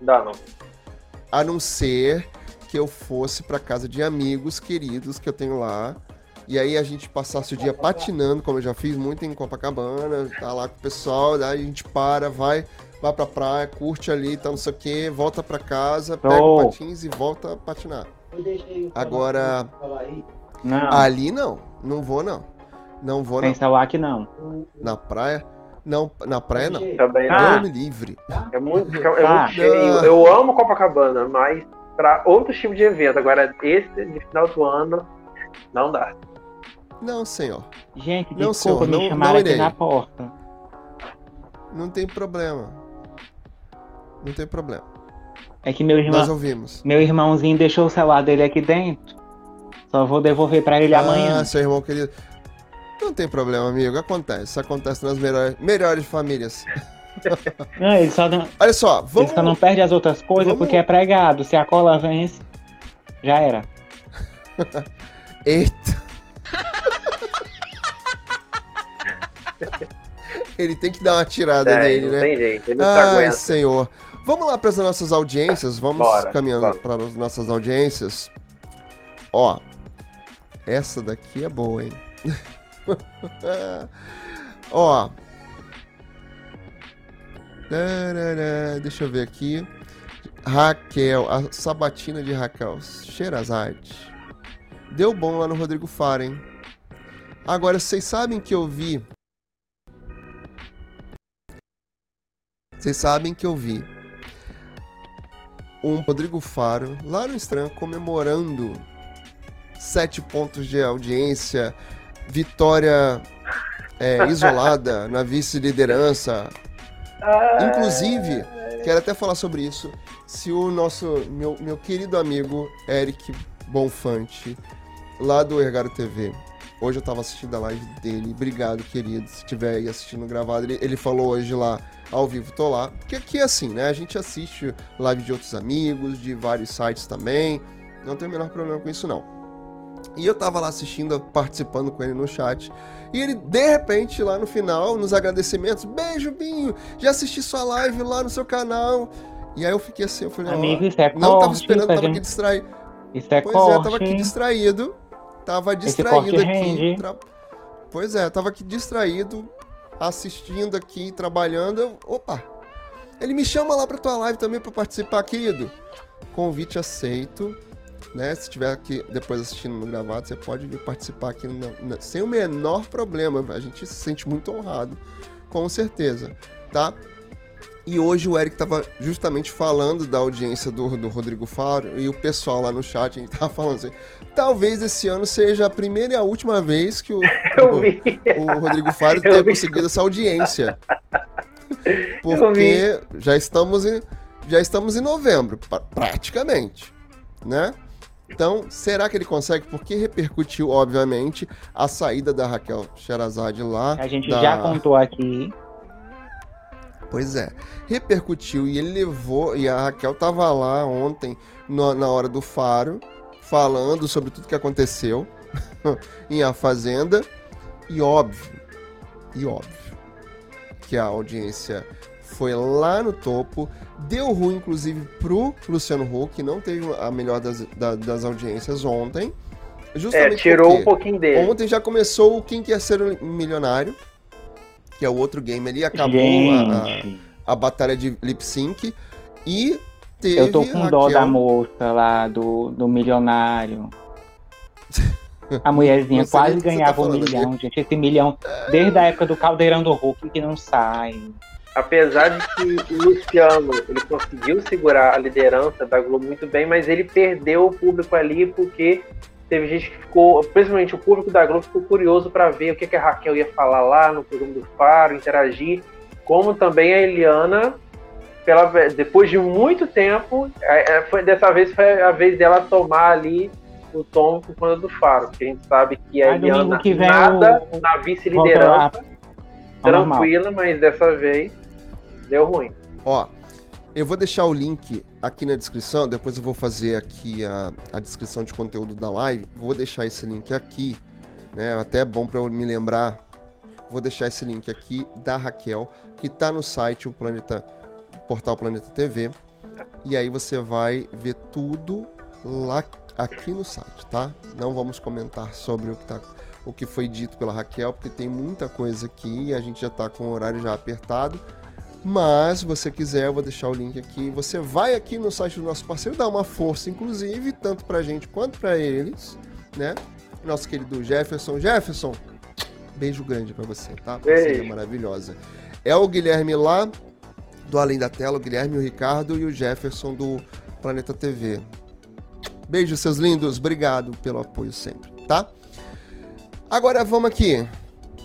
Não dá, não. A não ser que eu fosse pra casa de amigos queridos que eu tenho lá. E aí a gente passasse o dia patinando, como eu já fiz muito em Copacabana, tá lá com o pessoal, daí a gente para, vai vai pra praia, curte ali, tá não sei o que, volta pra casa, pega oh. o patins e volta a patinar. Agora, não. ali não, não vou não. Não vou não. Pensa lá que não. Na praia? Não, na praia não. Também não. Ah. livre. É muito, é ah. muito cheio. Eu amo Copacabana, mas para outro tipo de evento. Agora, esse de final do ano, não dá. Não, senhor. Gente, não, desculpa, senhor, me não, não irei. na porta. Não tem problema. Não tem problema. É que meu irmão. Nós ouvimos. Meu irmãozinho deixou o celular dele aqui dentro. Só vou devolver para ele ah, amanhã. Ah, seu irmão querido. Não tem problema, amigo. Acontece. Isso acontece nas melhores, melhores famílias. [laughs] Não, ele só não. Olha só, vamos. Ele só não perde as outras coisas vamos... porque é pregado. Se a cola vence, já era. [laughs] Eita. [laughs] ele tem que dar uma tirada é, nele, né? Tem jeito, ele não Ai, aguenta. senhor. Vamos lá para as nossas audiências. Vamos bora, caminhando para as nossas audiências. Ó, essa daqui é boa, hein? [laughs] Ó. Deixa eu ver aqui. Raquel, a sabatina de Raquel Sherazade. Deu bom lá no Rodrigo Faro, hein? Agora, vocês sabem que eu vi. Vocês sabem que eu vi um Rodrigo Faro lá no Instagram comemorando sete pontos de audiência, vitória é, [laughs] isolada na vice-liderança. Inclusive, quero até falar sobre isso. Se o nosso, meu, meu querido amigo Eric Bonfante, lá do Ergaro TV, hoje eu tava assistindo a live dele. Obrigado, querido, se estiver aí assistindo gravado. Ele, ele falou hoje lá ao vivo, tô lá. Porque aqui é assim, né? A gente assiste live de outros amigos, de vários sites também. Não tem o menor problema com isso, não. E eu tava lá assistindo, participando com ele no chat. E ele, de repente, lá no final, nos agradecimentos, beijo, Binho, já assisti sua live lá no seu canal. E aí eu fiquei assim, eu falei, Amigo, isso é não tava esperando, tava aqui distraído. Isso é pois corte. é, tava aqui distraído. Tava distraído aqui. Tra... Pois é, tava aqui distraído, assistindo aqui, trabalhando. Eu... Opa! Ele me chama lá pra tua live também pra participar, querido. Convite aceito né? Se tiver aqui depois assistindo no gravado, você pode vir participar aqui sem o menor problema. A gente se sente muito honrado, com certeza, tá? E hoje o Eric estava justamente falando da audiência do, do Rodrigo Faro e o pessoal lá no chat estava falando assim: talvez esse ano seja a primeira e a última vez que o, [laughs] o, o, Rodrigo Faro [laughs] tenha conseguido essa audiência. [laughs] Porque já estamos em, já estamos em novembro, praticamente, né? Então, será que ele consegue? Porque repercutiu, obviamente, a saída da Raquel Sherazade lá. A gente da... já contou aqui. Pois é, repercutiu e ele levou. E a Raquel tava lá ontem, no, na hora do faro, falando sobre tudo que aconteceu [laughs] em A Fazenda. E óbvio, e óbvio, que a audiência foi lá no topo. Deu ruim, inclusive, pro Luciano Huck, que não teve a melhor das, das audiências ontem. Justamente é, tirou um pouquinho dele. Ontem já começou o Quem Quer Ser Milionário, que é o outro game ali. Acabou a, a, a, batalha de lip sync. E teve. Eu tô com Raquel... dó da moça lá do, do milionário. A mulherzinha [laughs] Você quase ganhava tá um milhão, aqui. gente. Esse milhão, desde a época do Caldeirão do Hulk, que não sai apesar de que o Luciano ele conseguiu segurar a liderança da Globo muito bem, mas ele perdeu o público ali porque teve gente que ficou, principalmente o público da Globo, ficou curioso para ver o que, que a Raquel ia falar lá no programa do Faro, interagir, como também a Eliana, pela, depois de muito tempo, é, é, foi, dessa vez foi a vez dela tomar ali o tom por conta do Faro, porque a gente sabe que a Eliana que nada o... na vice-liderança, tranquila, mas dessa vez Deu ruim. Ó, eu vou deixar o link aqui na descrição, depois eu vou fazer aqui a, a descrição de conteúdo da live. Vou deixar esse link aqui, né? Até é bom para eu me lembrar. Vou deixar esse link aqui da Raquel, que tá no site o Planeta Portal Planeta TV. E aí você vai ver tudo lá aqui no site, tá? Não vamos comentar sobre o que tá o que foi dito pela Raquel, porque tem muita coisa aqui e a gente já tá com o horário já apertado. Mas, se você quiser, eu vou deixar o link aqui. Você vai aqui no site do nosso parceiro, dá uma força, inclusive, tanto pra gente quanto pra eles, né? Nosso querido Jefferson. Jefferson, beijo grande pra você, tá? Você é maravilhosa. É o Guilherme lá, do Além da Tela, o Guilherme, o Ricardo e o Jefferson do Planeta TV. Beijo, seus lindos. Obrigado pelo apoio sempre, tá? Agora vamos aqui.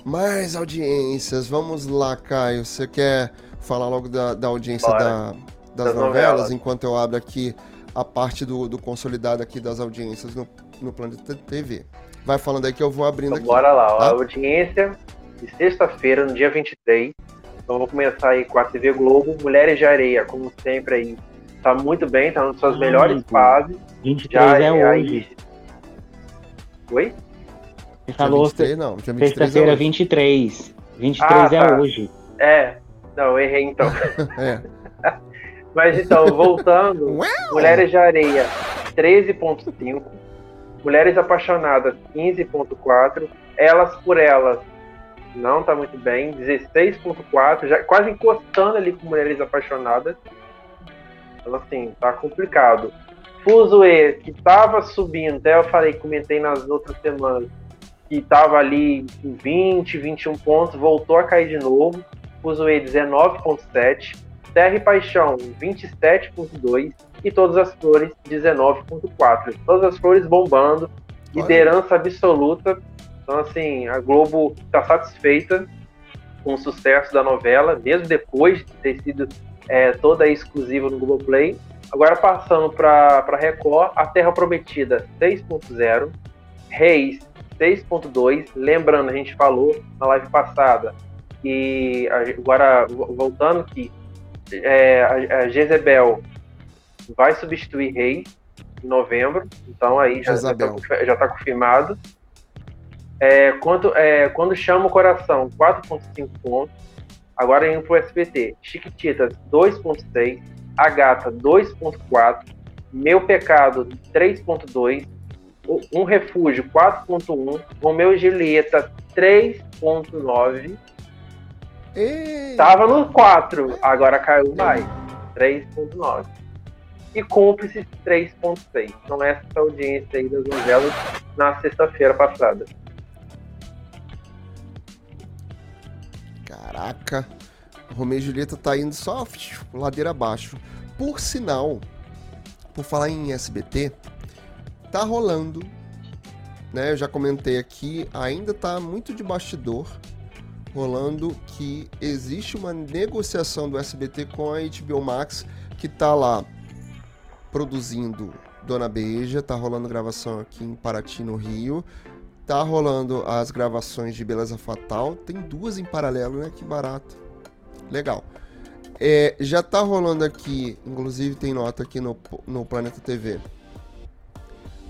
Mais audiências. Vamos lá, Caio. Você quer falar logo da, da audiência da, das, das novelas, novelas, enquanto eu abro aqui a parte do, do consolidado aqui das audiências no, no Planeta TV. Vai falando aí que eu vou abrindo então, aqui. Bora lá, tá? a audiência de sexta-feira, no dia 23. Então vou começar aí com a TV Globo, Mulheres de Areia, como sempre aí. Tá muito bem, tá nas suas ah, melhores fases. 23 Já, é, é hoje. Aí... Oi? Você falou sexta-feira 23. 23 ah, é tá. hoje. É, não, errei então. [laughs] é. [laughs] Mas então, voltando, Mulheres de Areia 13.5, Mulheres Apaixonadas 15.4, Elas por Elas não tá muito bem, 16.4, já quase encostando ali com Mulheres Apaixonadas. Então assim, tá complicado. Fuzue, que tava subindo, até eu falei, comentei nas outras semanas, que tava ali em 20, 21 pontos, voltou a cair de novo. Fuzue 19.7 Terra e Paixão, 27.2 e Todas as Flores, 19.4. Todas as Flores bombando, liderança absoluta. Então, assim, a Globo está satisfeita com o sucesso da novela, mesmo depois de ter sido é, toda exclusiva no Globoplay. Agora passando para Record, A Terra Prometida 6.0, Reis 6.2. Lembrando, a gente falou na live passada que agora voltando que é, a, Jezebel vai substituir Rei em novembro, então aí já está tá confirmado. É, quando, é, quando chama o coração, 4.5 pontos. Agora indo pro SBT. Chiquititas, 2.6. A Gata, 2.4. Meu Pecado, 3.2. Um Refúgio, 4.1. Romeu e Julieta, 3.9. Tava no 4, agora caiu mais. 3.9. E cúmplices 3.6. Então essa é a audiência aí das novelas na sexta-feira passada. Caraca. Romeu e Julieta tá indo só ladeira abaixo. Por sinal, por falar em SBT, tá rolando, né? Eu já comentei aqui, ainda tá muito de bastidor rolando que existe uma negociação do SBT com a HBO Max que tá lá produzindo Dona Beija, tá rolando gravação aqui em Paraty, no Rio. Tá rolando as gravações de Beleza Fatal. Tem duas em paralelo, né? Que barato. Legal. É, já tá rolando aqui, inclusive tem nota aqui no, no Planeta TV,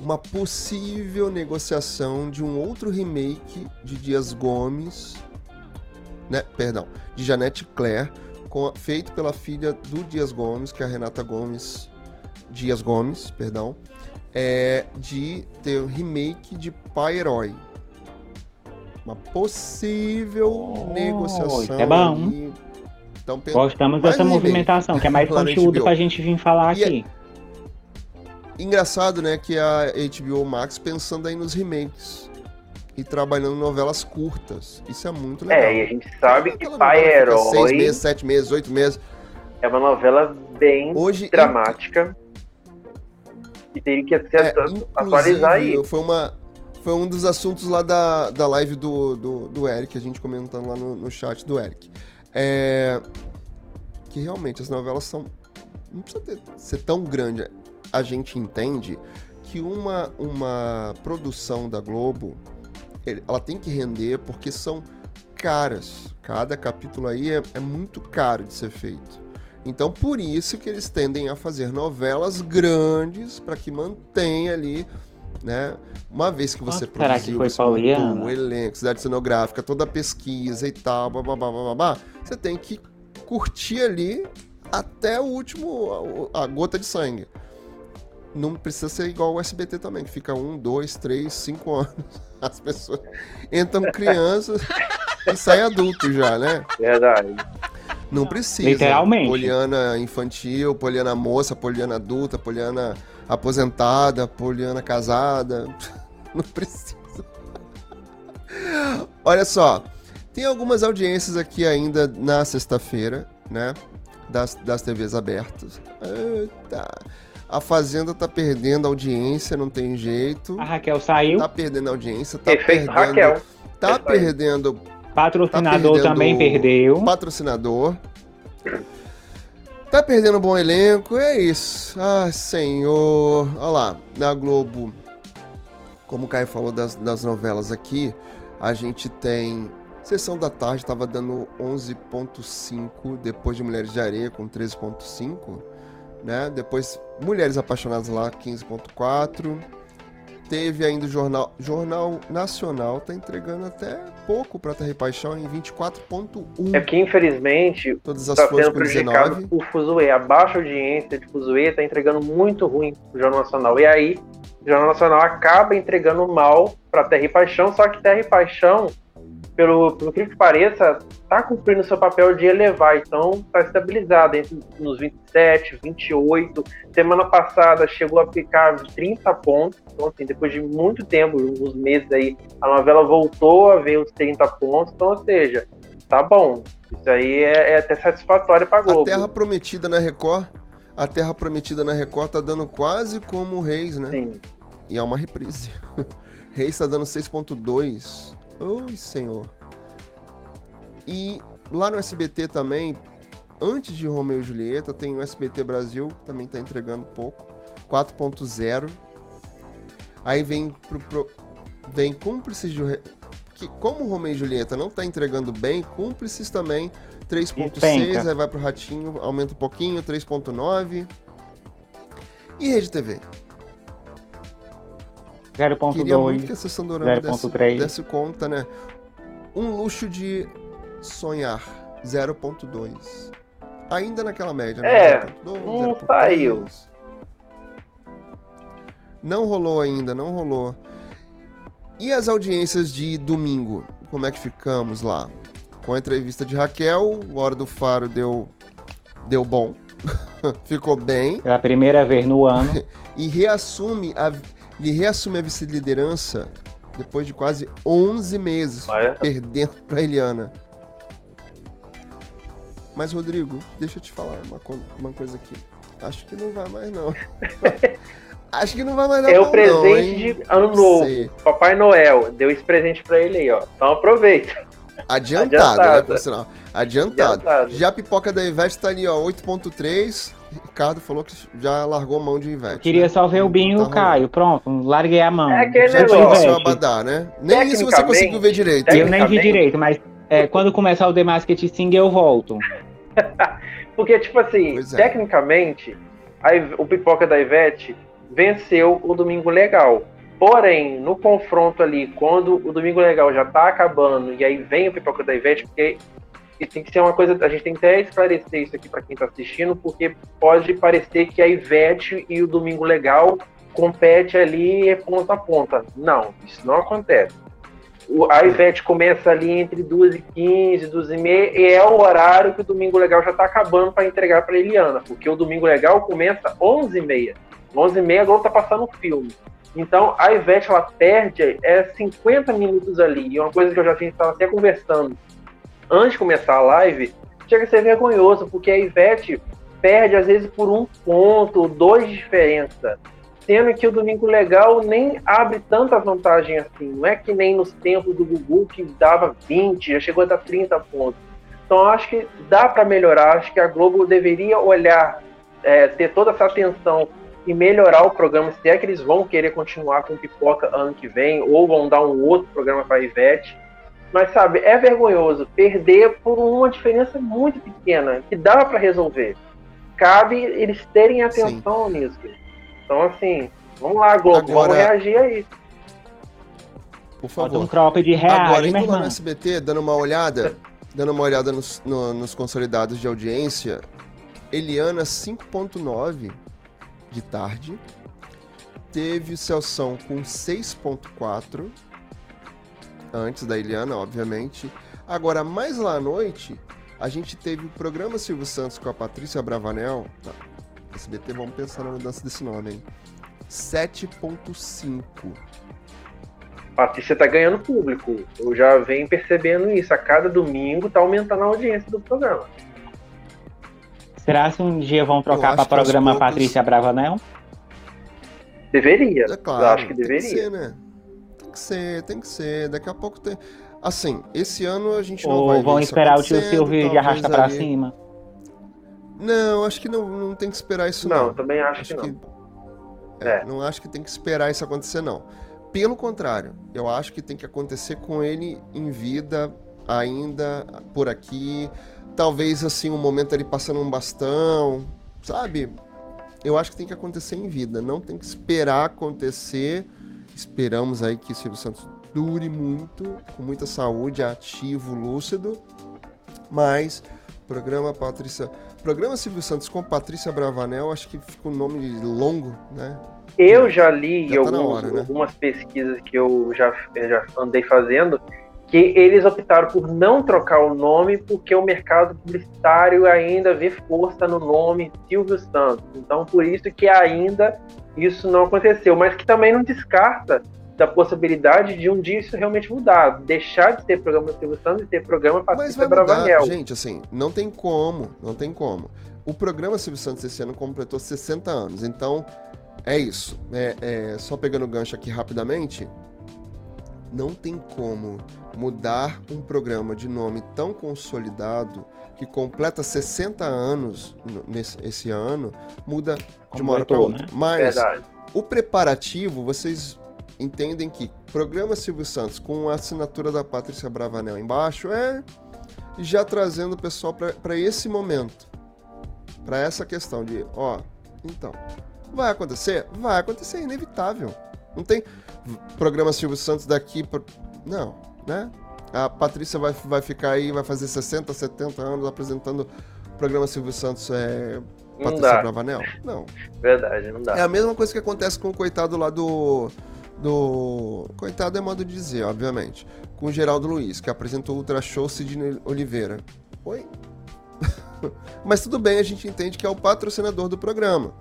uma possível negociação de um outro remake de Dias Gomes né, perdão, de Janete Claire, com, feito pela filha do Dias Gomes, que é a Renata Gomes, Dias Gomes, perdão, é, de ter um remake de Pai Herói. Uma possível oh, negociação. É bom. Então, Gostamos dessa movimentação, que é mais [laughs] conteúdo pra gente vir falar e é aqui. É engraçado, né, que a HBO Max pensando aí nos remakes e trabalhando novelas curtas. Isso é muito legal. É, e a gente sabe que Pai Herói. Seis meses, sete meses, oito meses. É uma novela bem Hoje, dramática. E teria que ser é, atualizar aí. Foi, uma, foi um dos assuntos lá da, da live do, do, do Eric, a gente comentando lá no, no chat do Eric. É, que realmente as novelas são. Não precisa ter, ser tão grande. A gente entende que uma, uma produção da Globo ela tem que render porque são caras. Cada capítulo aí é, é muito caro de ser feito. Então, por isso que eles tendem a fazer novelas grandes para que mantenha ali, né? Uma vez que você Quanto produziu que o elenco, cidade cenográfica, toda a pesquisa e tal, blá, blá, blá, você tem que curtir ali até o último, a, a gota de sangue não precisa ser igual o SBT também, que fica um, dois, três, cinco [laughs] anos. As pessoas entram crianças e saem adultos já, né? Verdade. Não precisa. Literalmente. Poliana infantil, poliana moça, poliana adulta, poliana aposentada, poliana casada. [laughs] Não precisa. Olha só, tem algumas audiências aqui ainda na sexta-feira, né? Das, das TVs abertas. Eita. A Fazenda tá perdendo audiência, não tem jeito. A Raquel saiu. Tá perdendo audiência, tá Efeito perdendo. Raquel. Tá perdendo. Patrocinador tá perdendo também perdeu. Patrocinador. Tá perdendo um bom elenco, é isso. Ah, senhor. Olha lá, na Globo, como o Caio falou das, das novelas aqui, a gente tem Sessão da Tarde, tava dando 11.5, depois de Mulheres de Areia com 13.5, né? Depois Mulheres Apaixonadas lá, 15.4 teve ainda o Jornal, Jornal Nacional, tá entregando até pouco para Terra e Paixão em 24.1. É que infelizmente todas as tá sendo prejudicado 19. o Fuzue. A baixa audiência de Fuzue tá entregando muito ruim o Jornal Nacional. E aí, o Jornal Nacional acaba entregando mal para Terra e Paixão, só que Terra e Paixão pelo, pelo que pareça, está cumprindo seu papel de elevar, então está estabilizado entre nos 27, 28. Semana passada chegou a ficar 30 pontos, então assim, depois de muito tempo, uns meses aí, a novela voltou a ver os 30 pontos, então, ou seja, tá bom. Isso aí é, é até satisfatório para Globo. A Terra Prometida na Record, a Terra Prometida na Record tá dando quase como o Reis, né? Sim. E é uma reprise. [laughs] Reis tá dando 6.2. Oi, senhor. E lá no SBT também, antes de Romeu e Julieta, tem o SBT Brasil, que também tá entregando pouco, 4.0. Aí vem pro, pro vem Cúmplices de que como Romeu e Julieta não tá entregando bem, Cúmplices também 3.6, aí vai pro Ratinho, aumenta um pouquinho, 3.9. E Rede TV? 0.2. Queria muito que a Sessão Dourada desse, desse conta, né? Um luxo de sonhar, 0.2. Ainda naquela média, né? É, 0.2, não saiu. Não rolou ainda, não rolou. E as audiências de domingo? Como é que ficamos lá? Com a entrevista de Raquel, o Hora do Faro deu, deu bom. [laughs] Ficou bem. Pela primeira vez no ano. [laughs] e reassume a ele reassume a vice-liderança depois de quase 11 meses, é? perdendo para Eliana. Mas, Rodrigo, deixa eu te falar uma, uma coisa aqui. Acho que não vai mais, não. [laughs] Acho que não vai mais dar É o presente não, de ano novo. Papai Noel deu esse presente para ele aí, ó. Então aproveita. Adiantado, né, Adiantado. né, por sinal. Adiantado. Adiantado. Já a pipoca da Ivete tá ali, ó, 8.3. Ricardo falou que já largou a mão de Ivete. Queria né? só ver o Binho e o Caio. Pronto, larguei a mão. É aquele já negócio. Abadá, né? Nem isso você conseguiu ver direito. Eu nem vi direito, mas é, quando começar o The Masked Sing eu volto. [laughs] Porque, tipo assim, é. tecnicamente, a, o Pipoca da Ivete venceu o Domingo Legal. Porém, no confronto ali, quando o Domingo Legal já tá acabando e aí vem o Pipoca da Ivete, porque isso tem que ser uma coisa, a gente tem que até esclarecer isso aqui para quem está assistindo, porque pode parecer que a Ivete e o Domingo Legal compete ali ponta a ponta. Não, isso não acontece. O, a Ivete começa ali entre 2 e 15, 2 e e é o horário que o Domingo Legal já está acabando para entregar para Eliana, porque o Domingo Legal começa 11 e meia. 11 e meia, agora está passando o filme. Então, a Ivete, ela perde é 50 minutos ali. E uma coisa que eu já estava até conversando antes de começar a live, chega a ser vergonhoso, porque a Ivete perde às vezes por um ponto, dois de diferença. Sendo que o Domingo Legal nem abre tanta vantagem assim. Não é que nem nos tempos do Gugu que dava 20, já chegou a dar 30 pontos. Então acho que dá para melhorar. Acho que a Globo deveria olhar, é, ter toda essa atenção e melhorar o programa. Se é que eles vão querer continuar com pipoca ano que vem, ou vão dar um outro programa para a Ivete mas, sabe, é vergonhoso perder por uma diferença muito pequena, que dá para resolver. Cabe eles terem atenção Sim. nisso. Então, assim, vamos lá, Globo, Agora... vamos reagir aí. Por favor. um crop de reais, Agora, indo lá no SBT, dando uma olhada, dando uma olhada nos, no, nos consolidados de audiência, Eliana 5.9 de tarde, teve o Celção com 6.4 antes da Eliana, obviamente. Agora, mais lá à noite, a gente teve o programa Silvio Santos com a Patrícia Bravanel. Tá. SBT, vamos pensar na mudança desse nome, hein? 7.5. Patrícia tá ganhando público. Eu já venho percebendo isso. A cada domingo tá aumentando a audiência do programa. Será que um dia vão trocar para programa poucos... Patrícia Bravanel? Deveria. É claro, eu acho que deveria. Que ser, né? Tem que ser, tem que ser. Daqui a pouco tem. Assim, esse ano a gente não Ou vai. vão esperar o tio Silvio de arrasta ali... pra cima. Não, acho que não, não tem que esperar isso não. Não, também acho, acho que, que não. É, é. Não acho que tem que esperar isso acontecer, não. Pelo contrário, eu acho que tem que acontecer com ele em vida, ainda por aqui. Talvez assim, um momento ele passando um bastão, sabe? Eu acho que tem que acontecer em vida, não tem que esperar acontecer. Esperamos aí que o Silvio Santos dure muito, com muita saúde, ativo, lúcido. Mas programa Patrícia, programa Silvio Santos com Patrícia Bravanel, acho que fica um nome longo, né? Eu já li já tá alguns, hora, né? algumas pesquisas que eu já, eu já andei fazendo que eles optaram por não trocar o nome porque o mercado publicitário ainda vê força no nome Silvio Santos. Então, por isso que ainda isso não aconteceu, mas que também não descarta da possibilidade de um dia isso realmente mudar, deixar de ter programa Silvio Santos e ter programa Patrícia Bravanel. Gente, assim, não tem como, não tem como. O programa Silvio Santos esse ano completou 60 anos, então é isso. É, é, só pegando o gancho aqui rapidamente, não tem como mudar um programa de nome tão consolidado que completa 60 anos nesse esse ano, muda de uma hora para outra. Né? Mas Verdade. o preparativo, vocês entendem que programa Silvio Santos com a assinatura da Patrícia Bravanel embaixo é já trazendo o pessoal para esse momento, para essa questão de, ó, então, vai acontecer? Vai acontecer, é inevitável. Não tem programa Silvio Santos daqui para não, né? A Patrícia vai, vai ficar aí, vai fazer 60, 70 anos apresentando o programa Silvio Santos é, Patrícia Bravanel? Não. Verdade, não dá. É a mesma coisa que acontece com o coitado lá do. do. Coitado é modo de dizer, obviamente. Com o Geraldo Luiz, que apresentou o Ultra Show Sidney Oliveira. Oi? [laughs] Mas tudo bem, a gente entende que é o patrocinador do programa.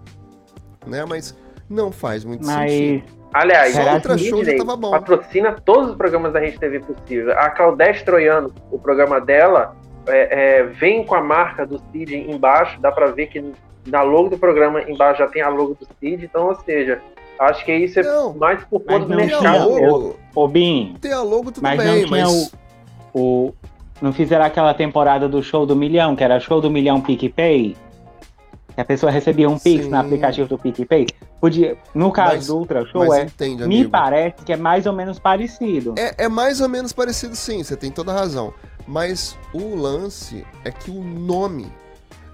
Né? Mas não faz muito Mas... sentido. Aliás, a outra show já tava bom. patrocina todos os programas da Rede TV possível. A Claudete Troiano, o programa dela, é, é, vem com a marca do Cid embaixo, dá para ver que na logo do programa embaixo já tem a logo do Cid, então, ou seja, acho que isso é não, mais por conta do mercado. Ô, ô, Bin, tem a logo tudo mas bem, não tinha mas... o, o... Não fizeram aquela temporada do show do milhão, que era show do milhão PicPay? Que a pessoa recebia um Pix Sim. no aplicativo do PicPay. Podia, no caso mas, do Ultra Show, é, entende, me parece que é mais ou menos parecido. É, é mais ou menos parecido, sim, você tem toda a razão. Mas o lance é que o nome.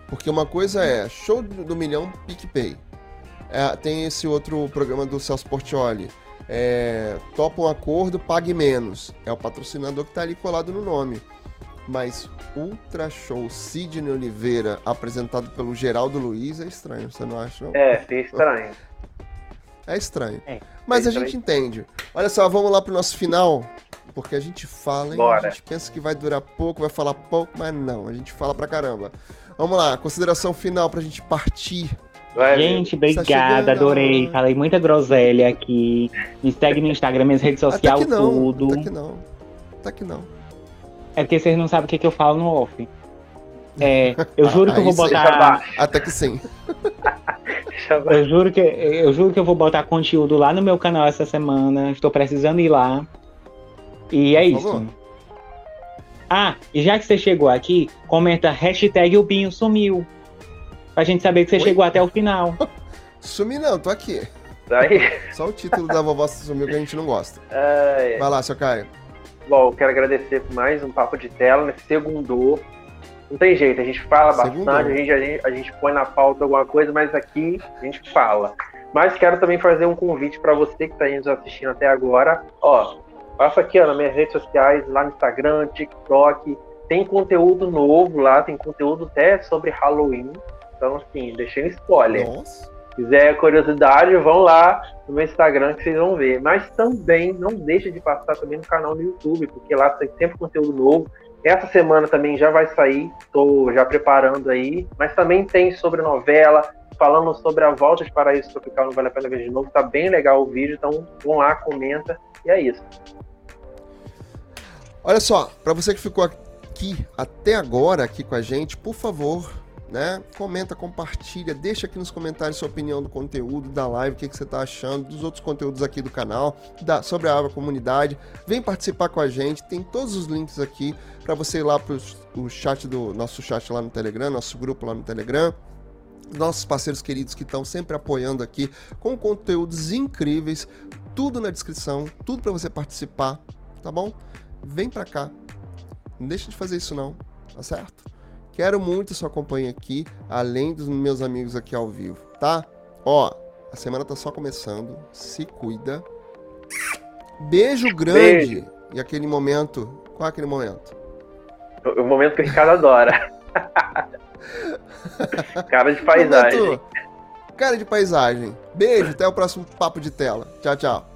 Porque uma coisa é show do milhão PicPay. É, tem esse outro programa do Celso Portioli. É, topa um acordo, pague menos. É o patrocinador que está ali colado no nome. Mas Ultra Show Sidney Oliveira, apresentado pelo Geraldo Luiz, é estranho, você não acha? Não? É, é estranho. É estranho. É, Mas é a gente entende. Olha só, vamos lá pro nosso final. Porque a gente fala, hein? Bora. A gente pensa que vai durar pouco, vai falar pouco, mas não, a gente fala pra caramba. Vamos lá, consideração final pra gente partir. Vai, gente, tá obrigada, adorei. Falei muita groselha aqui. Me segue no Instagram, minhas redes sociais, tudo. Até que não. Até que não. É porque vocês não sabem o que, que eu falo no off. É, eu juro que eu vou botar. Até que sim. eu juro que eu juro que eu vou botar conteúdo lá no meu canal essa semana. Estou precisando ir lá. E é isso. Ah, e já que você chegou aqui, comenta hashtag o Binho sumiu. Pra gente saber que você Oi? chegou até o final. [laughs] Sumi não, tô aqui. Daí? Só o título da vovó sumiu que a gente não gosta. É... Vai lá, seu Caio. Bom, quero agradecer por mais um papo de tela nesse segundo. Não tem jeito, a gente fala bastante, a gente, a, gente, a gente põe na pauta alguma coisa, mas aqui a gente fala. Mas quero também fazer um convite para você que está nos assistindo até agora. Ó, passa aqui ó, nas minhas redes sociais, lá no Instagram, TikTok. Tem conteúdo novo lá, tem conteúdo até sobre Halloween. Então, assim, deixei spoiler. Nossa. Se quiser curiosidade, vão lá no meu Instagram que vocês vão ver. Mas também não deixa de passar também no canal do YouTube, porque lá tem sempre conteúdo novo. Essa semana também já vai sair, estou já preparando aí. Mas também tem sobre novela, falando sobre a volta de Paraíso Tropical, não vale a pena ver de novo. Tá bem legal o vídeo, então vão lá, comenta. E é isso. Olha só, para você que ficou aqui até agora aqui com a gente, por favor, né? Comenta, compartilha, deixa aqui nos comentários sua opinião do conteúdo da live, o que, que você está achando, dos outros conteúdos aqui do canal, da, sobre a Aba Comunidade. Vem participar com a gente, tem todos os links aqui para você ir lá para o chat do nosso chat lá no Telegram, nosso grupo lá no Telegram. Nossos parceiros queridos que estão sempre apoiando aqui com conteúdos incríveis, tudo na descrição, tudo para você participar, tá bom? Vem para cá. Não deixa de fazer isso não, tá certo? Quero muito sua companhia aqui, além dos meus amigos aqui ao vivo, tá? Ó, a semana tá só começando. Se cuida. Beijo grande. Beijo. E aquele momento. Qual é aquele momento? O, o momento que o Ricardo adora. [laughs] cara de paisagem. Momento, cara de paisagem. Beijo, até o próximo papo de tela. Tchau, tchau.